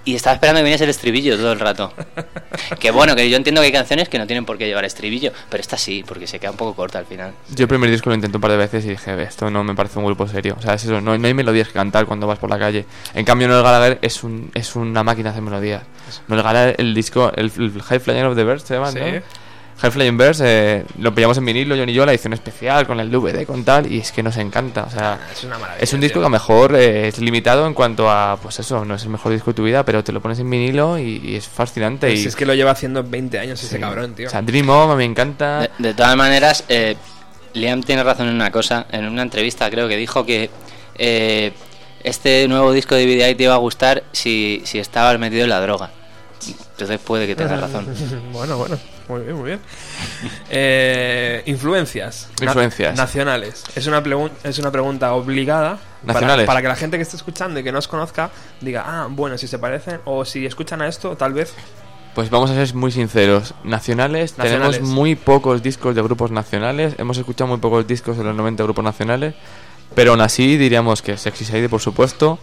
y estaba esperando que viniese el estribillo todo el rato. (laughs) que bueno, que yo entiendo que hay canciones que no tienen por qué llevar estribillo, pero esta sí, porque se queda un poco corta al final. Yo el primer disco lo intenté un par de veces y dije, esto no me parece un grupo serio. O sea, es eso, no, no hay melodías que cantar cuando vas por la calle. En cambio, Noel Gallagher es, un, es una máquina de hacer melodías. Noel Gallagher, el disco, el, el High Flying of the Birds, se llama, Sí. ¿no? High Flying Birds, eh, lo pillamos en vinilo, John y yo, la edición especial, con el DVD, con tal, y es que nos encanta. O sea, Es una maravilla. es un disco tío. que a lo mejor eh, es limitado en cuanto a, pues eso, no es el mejor disco de tu vida, pero te lo pones en vinilo y, y es fascinante. Pues y, es que lo lleva haciendo 20 años ese cabrón, tío. O sea, Dream On me encanta. De, de todas maneras, eh, Liam tiene razón en una cosa. En una entrevista creo que dijo que eh, este nuevo disco de VDI te iba a gustar si, si estabas metido en la droga. Entonces puede que tenga razón. (laughs) bueno, bueno. Muy bien, muy bien. (laughs) Eh, influencias. Na- Influencias. nacionales. Es una, es una pregunta obligada. para- Nacionales. Para, que la gente que esté escuchando y que no os conozca diga, ah, bueno, si se parecen o si escuchan a esto, tal vez. Pues vamos a ser muy sinceros. Nacionales, Nacionales. tenemos muy pocos discos de grupos nacionales. Hemos escuchado muy pocos discos de los 90 grupos nacionales. Pero aún así diríamos que Sexy Sadie, por supuesto.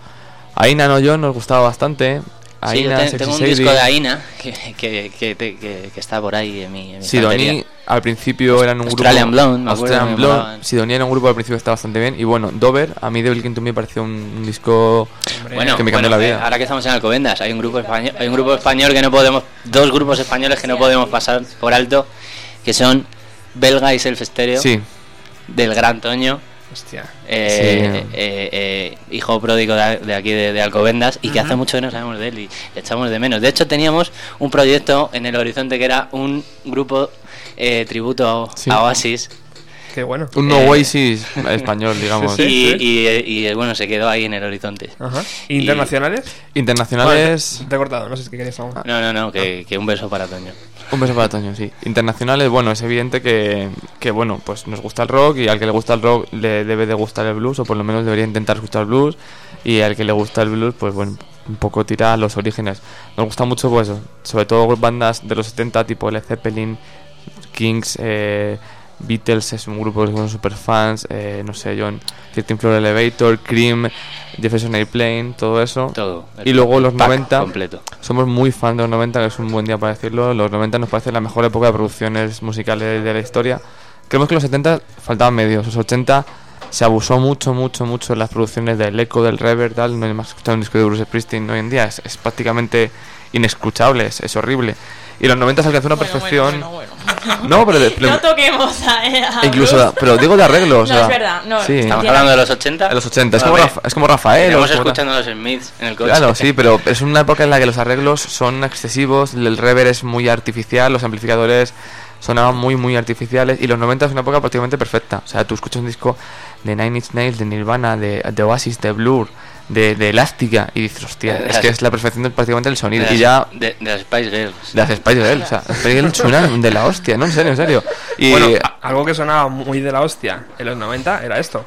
Aina no yo nos gustaba bastante. Sí, yo tengo un disco de Aina que, que, está por ahí en mi, en mi estantería. al principio eran un Australian grupo Blonde, me Australian me Blonde. Sidonie era un grupo al principio que estaba bastante bien y bueno Dover a mí Devil King to Me pareció un, disco Bueno, que me cambió bueno, la eh, vida ahora que estamos en Alcobendas, hay un grupo español, hay un grupo español que no podemos, dos grupos españoles que no podemos pasar por alto, que son Belga y Self Stereo, sí del Gran Toño, Hostia. eh, Sí. eh, eh, hijo pródigo de, de aquí de, de Alcobendas y que hace mucho que no sabemos de él y le echamos de menos. De hecho, teníamos un proyecto en el horizonte que era un grupo eh, tributo a, Sí. a Oasis Qué bueno. un Eh, Oasis español digamos Sí, y, sí. y, y, bueno, se quedó ahí en el horizonte. Ajá. ¿Internacionales? internacionales Bueno, te he cortado, no sé si querías algo. No, no, no, que, que un beso para Toño. Un beso para Toño, sí. Internacionales, bueno, es evidente que, que, bueno, pues nos gusta el rock y al que le gusta el rock le debe de gustar el blues, o por lo menos debería intentar escuchar blues, y al que le gusta el blues, pues bueno, un poco tira a los orígenes. Nos gusta mucho, pues, sobre todo bandas de los 70, tipo Led Zeppelin, Kings, eh, Beatles es un grupo que son super fans, eh, no sé, John, 13 Floor Elevator, Cream, Jefferson Airplane, todo eso. Todo. Y luego los pack 90. Completo. Somos muy fans de los 90, que es un buen día para decirlo. Los 90 nos parece la mejor época de producciones musicales de la historia. Creemos que los 70 faltaban medios. Los 80 se abusó mucho, mucho, mucho en las producciones del eco, del reverb, tal. No hay más escuchar un disco de Bruce Springsteen hoy en día. Es, es prácticamente inescuchable, es, es horrible. Y los 90 se alcanzó una perfección. (laughs) No, pero, de- pero- No toquemos a, a incluso, Bruce. pero digo de arreglo. o No, sea, es verdad, no. Sí, Estamos hablando de los 80. en los 80. Es Bueno, como, Rafa- es como Rafael. Estamos escuchando a los Smiths en el coche. Claro, sí, pero es una época en la que los arreglos son excesivos, el reverb es muy artificial, los amplificadores sonaban muy, muy artificiales y los 90 es una época prácticamente perfecta. O sea, tú escuchas un disco de Nine Inch Nails, de Nirvana, de, de Oasis, de Blur, de, de Elástica y dices, hostia, De es las- que es la perfección del, prácticamente del de sonido. las, Y ya de, de las Spice Girls. de las Spice Girls, o sea, las Spice Girls suenan de la hostia, no, en serio, en serio. Y Bueno, algo que sonaba muy de la hostia en los 90 era esto.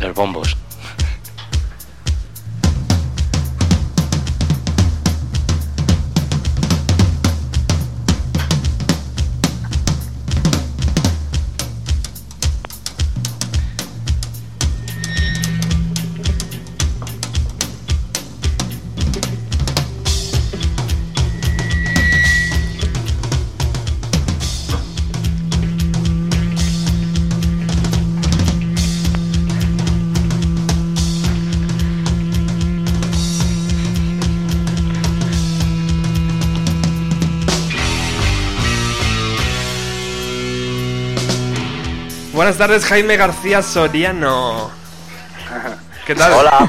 Los bombos. Buenas tardes, Jaime García Soriano. (laughs) ¿Qué tal? Hola.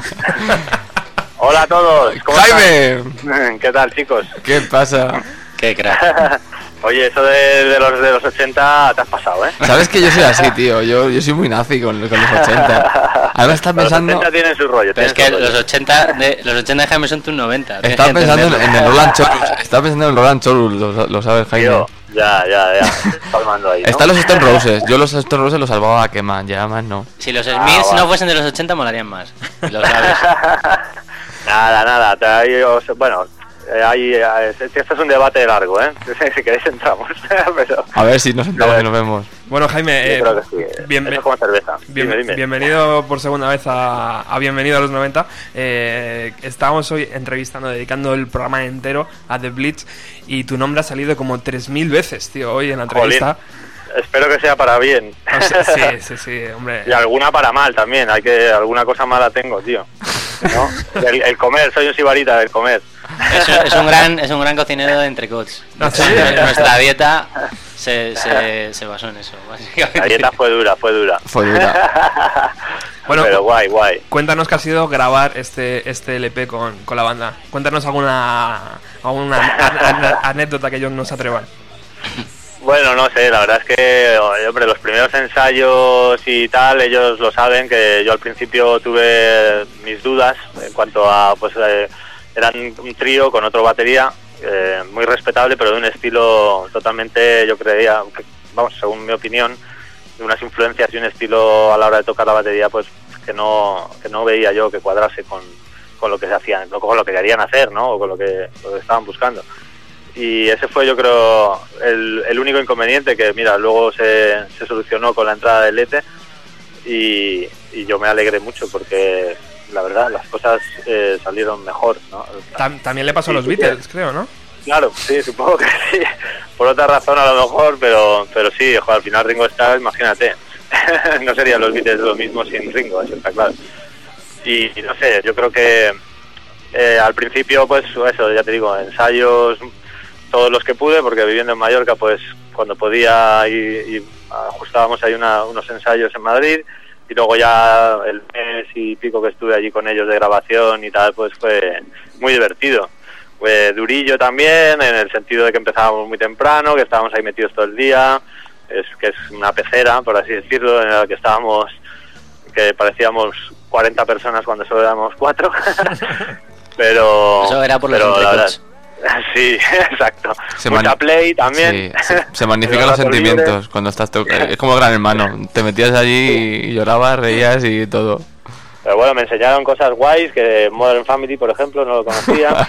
(laughs) Hola a todos. ¿cómo Jaime, están? (laughs) ¿Qué tal, chicos? ¿qué pasa? Qué crack. Oye, eso de, de los de los 80 te has pasado, ¿eh? Sabes que yo soy así, tío. Yo, yo soy muy nazi con, con los 80. Ahora estás Los pensando. 80 tienen su rollo. Pero es que los 80 de, los 80 de Jaime son tus 90. tienes Estaba pensando en, el Roland Chorus. Estaba pensando en el Roland Chorus, lo, lo sabes, Jaime. Tío, ya, ya, ya. (laughs) Palmando ahí, ¿no? Están los Stone Roses. Yo los Stone Roses los salvaba a quemar, ya más no. Si los Ah, Smiths no fuesen de los 80 molarían más. (laughs) Lo sabes. nada, nada. te- bueno, eh, ahí, eh, este es un debate largo, ¿eh? (laughs) si queréis entramos. (laughs) Pero A ver si nos sentamos y nos vemos. Bueno, Jaime, eh, creo que sí. bien- Eso es como cerveza. bien- dime, dime. bienvenido por segunda vez a, a Bienvenido a los 90. Eh, estábamos hoy entrevistando, dedicando el programa entero a The Blitz y tu nombre ha salido como 3.000 veces, tío, hoy en la Jolín. entrevista. Espero que sea para bien. O sea, (laughs) sí, sí, sí, hombre. Y alguna para mal también, hay que alguna cosa mala tengo, tío. ¿No? El, el comer, soy un sibarita del comer. Es un, es un gran, es un gran cocinero de entrecots. Ah, sí. Nuestra dieta se, se, se basó en eso, básicamente. La dieta fue dura, fue dura. Fue dura. (laughs) Bueno, Pero guay, guay. Cuéntanos qué ha sido grabar este, este LP con, con la banda. Cuéntanos alguna, alguna an- an- anécdota que ellos no se atrevan. Bueno, no sé, la verdad es que, hombre, los primeros ensayos y tal, ellos lo saben, que yo al principio tuve mis dudas en cuanto a, pues, eh, eran un trío con otro batería, eh, muy respetable, pero de un estilo totalmente, yo creía, vamos, según mi opinión, de unas influencias y un estilo a la hora de tocar la batería, pues, que no, que no veía yo que cuadrase con, con lo que se hacían, con lo que querían hacer, ¿no? O con lo que, lo que estaban buscando y ese fue yo creo el, el único inconveniente que mira luego se, se solucionó con la entrada del Lete y, y yo me alegré mucho porque la verdad las cosas eh, salieron mejor ¿no? Tam- también le pasó a los sí, Beatles, creo, ¿no? claro sí supongo que sí (laughs) por otra razón a lo mejor pero pero sí al final Ringo Starr imagínate (laughs) no serían los Beatles lo mismo sin Ringo eso está claro y, y no sé yo creo que eh, al principio pues eso ya te digo ensayos todos los que pude porque viviendo en Mallorca pues cuando podía y, y ajustábamos ahí una- unos ensayos en Madrid y luego ya el mes y pico que estuve allí con ellos de grabación y tal pues fue muy divertido. Fue durillo también en el sentido de que empezábamos muy temprano que estábamos ahí metidos todo el día. Es que es una pecera por así decirlo en la que estábamos que parecíamos 40 personas cuando solo éramos cuatro. (laughs) Pero Eso era por los pero (laughs) Sí, exacto. Se Mucha play también. Sí, se, (laughs) se magnifican los sentimientos cuando estás to- Es como gran hermano. Te metías allí y llorabas, reías y todo. Pero bueno, me enseñaron cosas guays, que Modern Family, por ejemplo, no lo conocía. (laughs)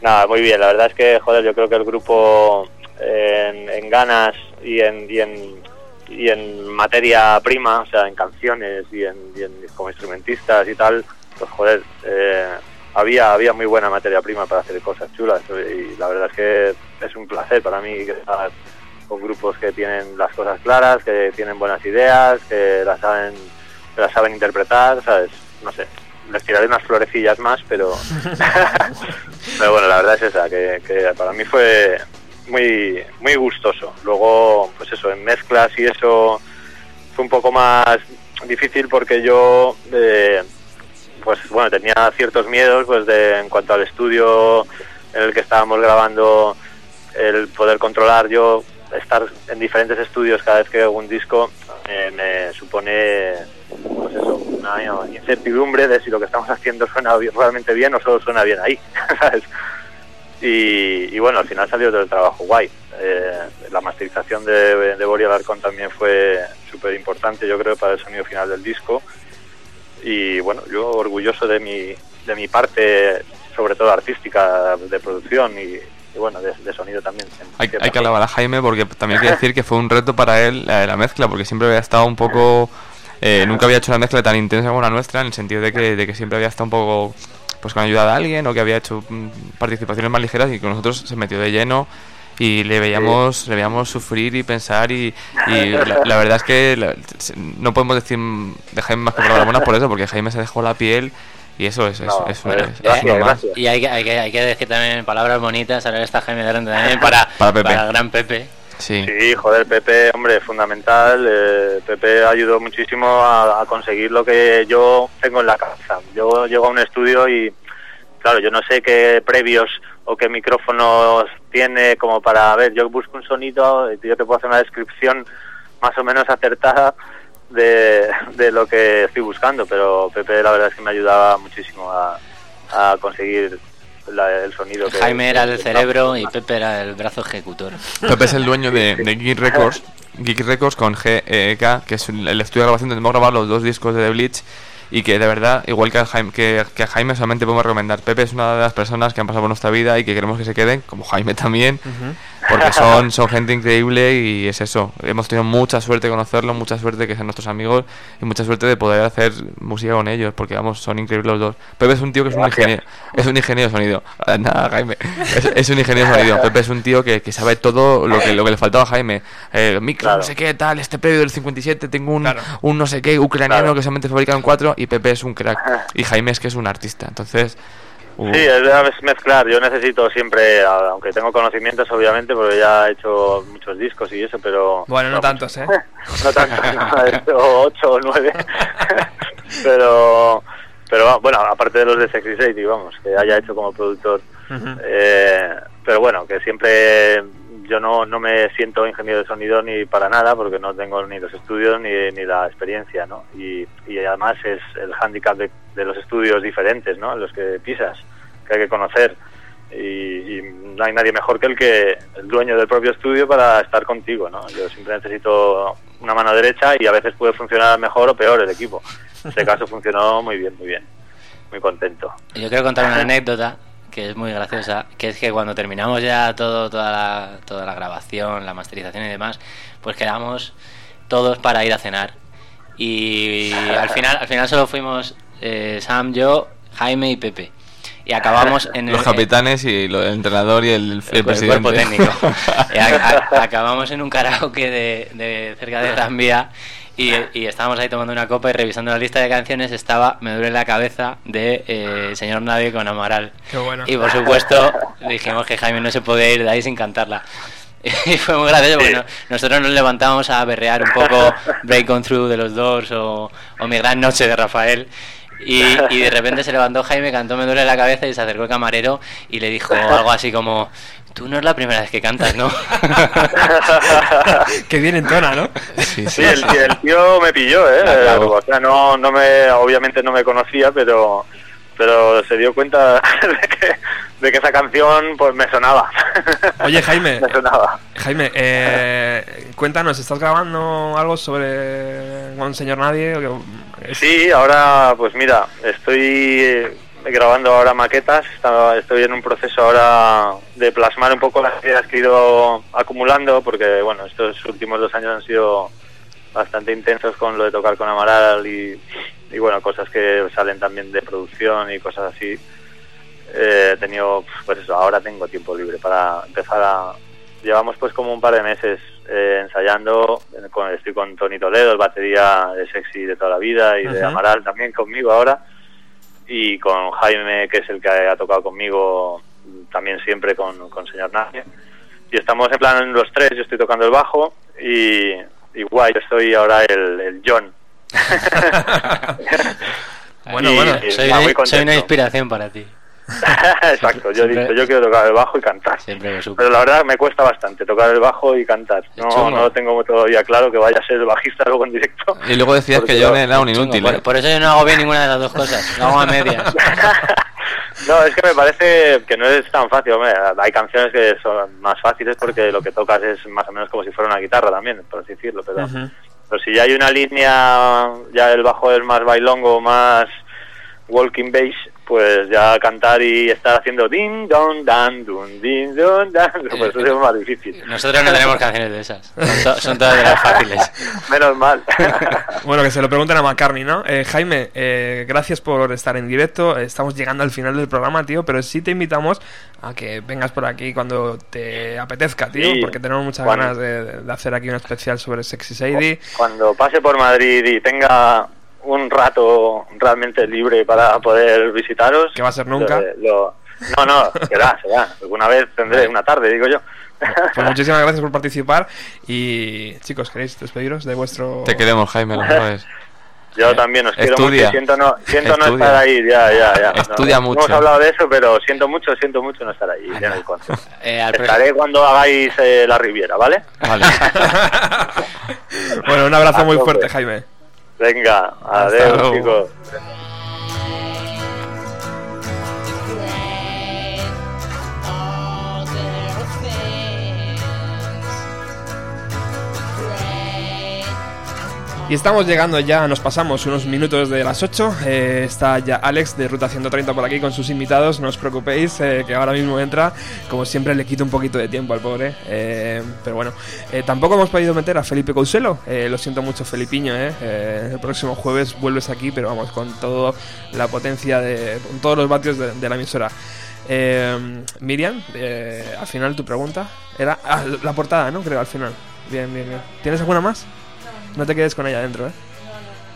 Nada, muy bien. La verdad es que, joder, yo creo que el grupo en, en ganas y en, y en y en materia prima, o sea, en canciones y en, y en- como instrumentistas y tal, pues joder, eh, había había muy buena materia prima para hacer cosas chulas y la verdad es que es un placer para mí estar con grupos que tienen las cosas claras, que tienen buenas ideas, que las saben que las saben interpretar, ¿sabes? No sé, les tiraré unas florecillas más, pero (laughs) pero bueno, la verdad es esa, que, que para mí fue muy muy gustoso. Luego, pues eso, en mezclas y eso fue un poco más difícil porque yo, eh, pues bueno, tenía ciertos miedos pues de en cuanto al estudio en el que estábamos grabando, el poder controlar yo estar en diferentes estudios cada vez que hago un disco me supone pues eso, una incertidumbre de si lo que estamos haciendo suena realmente bien o solo suena bien ahí, (laughs) ¿sabes? Y, y bueno, al final salió todo el trabajo guay. Eh, la masterización de, de Boris Alarcón también fue súper importante, yo creo, para el sonido final del disco. Y bueno, yo orgulloso de mi, de mi parte, sobre todo artística, de producción y, y bueno, de, de sonido también. Hay, hay que alabar a Jaime porque también hay que decir que fue un reto para él la, la mezcla, porque siempre había estado un poco. eh, nunca había hecho una mezcla tan intensa como la nuestra, en el sentido de que, de que siempre había estado un poco pues con ayuda de alguien o que había hecho mm, participaciones más ligeras y con nosotros se metió de lleno y le veíamos le veíamos sufrir y pensar y, y la, la verdad es que la- no podemos decir mm, de Jaime más que palabras buenas por eso porque Jaime se dejó la piel y eso es, No, es, es- es gracias, uno más. gracias. Y hay que, hay, que, hay que decir también palabras bonitas, ahora está Jaime delante también para, Para Pepe. el gran Pepe. Sí. Sí, joder, Pepe, hombre, fundamental. eh, Pepe ayudó muchísimo a, a conseguir lo que yo tengo en la cabeza. Yo llego a un estudio y, claro, yo no sé qué previos o qué micrófonos tiene como para, a ver, yo busco un sonido, y yo te puedo hacer una descripción más o menos acertada de, de lo que estoy buscando, pero Pepe la verdad es que me ayudaba muchísimo a, a conseguir la- el sonido. que- Jaime era el cerebro y Pepe era el brazo ejecutor. Pepe es el dueño de, de Geek Records, Geek Records con GEK, que es el el estudio de grabación donde hemos grabado los dos discos de The Bleach y que de verdad, igual que a Jaime, que, a Jaime solamente podemos recomendar. Pepe es una de las personas que han pasado por nuestra vida y que queremos que se queden, como Jaime también, porque (laughs) son, son gente increíble y es eso. Hemos tenido mucha suerte de conocerlos, mucha suerte que sean nuestros amigos y mucha suerte de poder hacer música con ellos, porque vamos, son increíbles los dos. Pepe es un tío que es un ingeniero, es un ingeniero de sonido. Ah, Nada, Jaime. Es, es un ingeniero de sonido. (laughs) Pepe es un tío que, que sabe todo lo que, lo que le faltaba a Jaime. Eh, micro, Claro. no sé qué, tal, este previo del 57, tengo un, Claro. un no sé qué ucraniano Claro. que solamente fabrican cuatro y Pepe es un crack. (laughs) Y Jaime es que es un artista. Entonces, Sí, es, mezclar. Yo necesito siempre, aunque tengo conocimientos obviamente, porque ya he hecho muchos discos y eso, pero... Bueno, no vamos, tantos, ¿eh? (laughs) no tanto, no, (laughs) he hecho ocho o nueve. (laughs) pero, pero bueno, aparte de los de Sexy Sadie, vamos, que haya hecho como productor. Eh, pero bueno, que siempre yo no, no me siento ingeniero de sonido ni para nada porque no tengo ni los estudios ni, ni la experiencia, ¿no? Y, y además es el hándicap de, de los estudios diferentes, ¿no? Los que pisas, que hay que conocer. Y, no hay nadie mejor que el que el dueño del propio estudio para estar contigo, ¿no? Yo siempre necesito una mano derecha y a veces puede funcionar mejor o peor el equipo. En este caso funcionó muy bien, muy bien. Muy contento. Yo quiero contar una anécdota que es muy graciosa, que es que cuando terminamos ya todo, toda, la, toda la grabación, la masterización y demás, pues quedamos todos para ir a cenar. Y al final, al final solo fuimos eh, Sam, yo, Jaime y Pepe. Y acabamos (laughs) en el, los capitanes y lo- el entrenador y el, el el, presidente. cuerpo técnico. (laughs) Y a- a- acabamos en un karaoke de, de cerca de Gran Vía y, y estábamos ahí tomando una copa y revisando la lista de canciones estaba Me duele la cabeza de eh, Señor Nadie con Amaral. Qué bueno. Y por supuesto dijimos que Jaime no se podía ir de ahí sin cantarla. (laughs) Y fue muy gracioso porque no- nosotros nos levantábamos a berrear un poco Break On Through de los Doors o, o Mi Gran Noche de Rafael. Y, y de repente se levantó Jaime, cantó Me duele la cabeza y se acercó el camarero y le dijo algo así como, tú no es la primera vez que cantas, ¿no? (laughs) que bien entona, ¿no? Sí, Sí, el, el tío me pilló, ¿eh? Clavó. O sea, no, no me, obviamente no me conocía, pero, pero se dio cuenta (laughs) de que, de que esa canción pues me sonaba. Oye, Jaime. (laughs) me sonaba. Jaime, eh, cuéntanos, ¿estás grabando algo sobre un señor nadie? Sí, ahora, pues mira, estoy eh, grabando ahora maquetas, estoy en un proceso ahora de plasmar un poco las ideas que he ido acumulando, porque bueno, estos últimos dos años han sido bastante intensos con lo de tocar con Amaral y, y bueno, cosas que salen también de producción y cosas así. Eh, he tenido, pues eso, ahora tengo tiempo libre para empezar a... Llevamos pues como un par de meses eh, ensayando, eh, con, estoy con Tony Toledo, el batería de Sexy de toda la vida y de. Amaral también conmigo ahora y con Jaime que es el que ha tocado conmigo también siempre con, con Señor Nadie y estamos en plan los tres, yo estoy tocando el bajo y, y guay, yo soy ahora el, el John. (laughs) (laughs) Bueno, Y- bueno. y soy, soy una inspiración para ti. (laughs) Exacto, yo he dicho, yo quiero tocar el bajo y cantar. Siempre lo supe. Pero la verdad me cuesta bastante tocar el bajo y cantar. No, chungo. no lo tengo todavía claro que vaya a ser el bajista luego en directo. Y luego decías que yo- era un inútil. por, ¿eh? por eso yo no hago bien ninguna de las dos cosas. Hago a medias. (laughs) no, es que me parece que no es tan fácil. hombre. Hay canciones que son más fáciles porque lo que tocas es más o menos como si fuera una guitarra también, por así decirlo. Pero, pero si ya hay una línea, ya el bajo es más bailongo, más walking bass, pues ya cantar y estar haciendo din don dan dun din don dan, (laughs) pues eso es más difícil. Nosotros no tenemos canciones de esas. Son, to- son todas de las (laughs) fáciles. Menos mal. (laughs) Bueno, que se lo pregunten a McCartney, ¿no? Eh, Jaime, eh, gracias por estar en directo. Estamos llegando al final del programa, tío, pero sí te invitamos a que vengas por aquí cuando te apetezca, tío, Sí. porque tenemos muchas Cuando- ganas de, de hacer aquí un especial sobre Sexy Sadie. Cuando pase por Madrid y tenga un rato realmente libre para poder visitaros. Que va a ser nunca. lo- lo- no, no, será, será. Alguna vez tendré una tarde, digo yo. Pues muchísimas gracias por participar y chicos, ¿queréis despediros de vuestro... Te queremos, Jaime, lo sabes. (laughs) Yo también os quiero Estudia. mucho siento no, siento no estar ahí, ya, ya, ya. Estudia No, mucho. Hemos hablado de eso, pero siento mucho, siento mucho no estar ahí en el concierto. Eh, Estaré cuando hagáis eh, la Riviera, ¿vale? Vale. (laughs) (laughs) Bueno, un abrazo A muy tope. fuerte, Jaime. Venga, Hasta adiós, luego. chicos. Y estamos llegando ya, nos pasamos unos minutos de las 8. eh, está ya Alex de Ruta 130 por aquí con sus invitados. No os preocupéis, eh, que ahora mismo entra. Como siempre, le quito un poquito de tiempo al pobre. eh, pero bueno, eh, tampoco hemos podido meter a Felipe Couselo. lo siento mucho, Felipiño. el próximo jueves vuelves aquí, pero vamos, con toda la potencia de. con todos los vatios de, la emisora. Miriam, al final tu pregunta era. ah, la portada, ¿no? Creo, al final. Bien, bien, bien. ¿Tienes alguna más? No te quedes con ella adentro, ¿eh?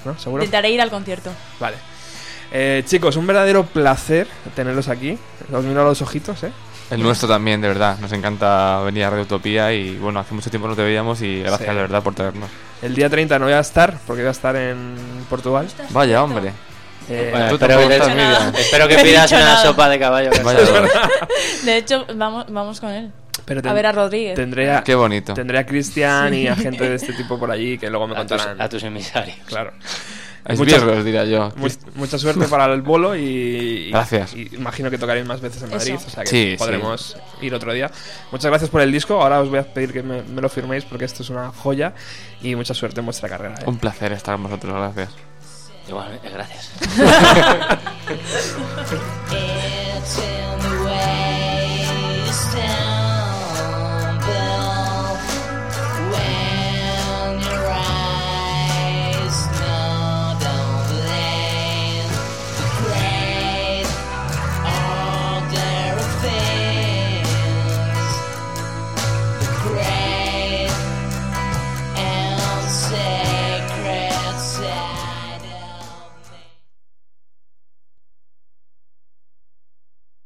¿No? ¿Seguro? Intentaré ir al concierto. Vale. Eh, chicos, un verdadero placer tenerlos aquí. Os miro a los ojitos, ¿eh? El nuestro también, de verdad. Nos encanta venir a Radio Utopía y bueno, hace mucho tiempo no te veíamos y gracias Sí. de verdad por traernos. El día 30 no voy a estar porque voy a estar en Portugal. Vaya, hombre. Eh, Bueno, tú espero, que, te- espero que No pidas una nada. sopa de caballo. De hecho, vamos, vamos con él. Pero A ten- ver a Rodríguez. tendré a, Qué bonito. tendré a Cristian y a gente de este tipo por allí que luego me a, tus, contarán. a tus emisarios. Claro. Es Muchas- viernes, diría yo. Mu- mucha suerte para el bolo y, y- Gracias. y imagino que tocaréis más veces en Madrid, Eso. o sea que Sí, sí. podremos ir otro día. Muchas gracias por el disco. Ahora os voy a pedir que me, me lo firméis porque esto es una joya y mucha suerte en vuestra carrera. ¿eh? Un placer estar con vosotros, gracias. Igualmente, gracias. (laughs) (laughs)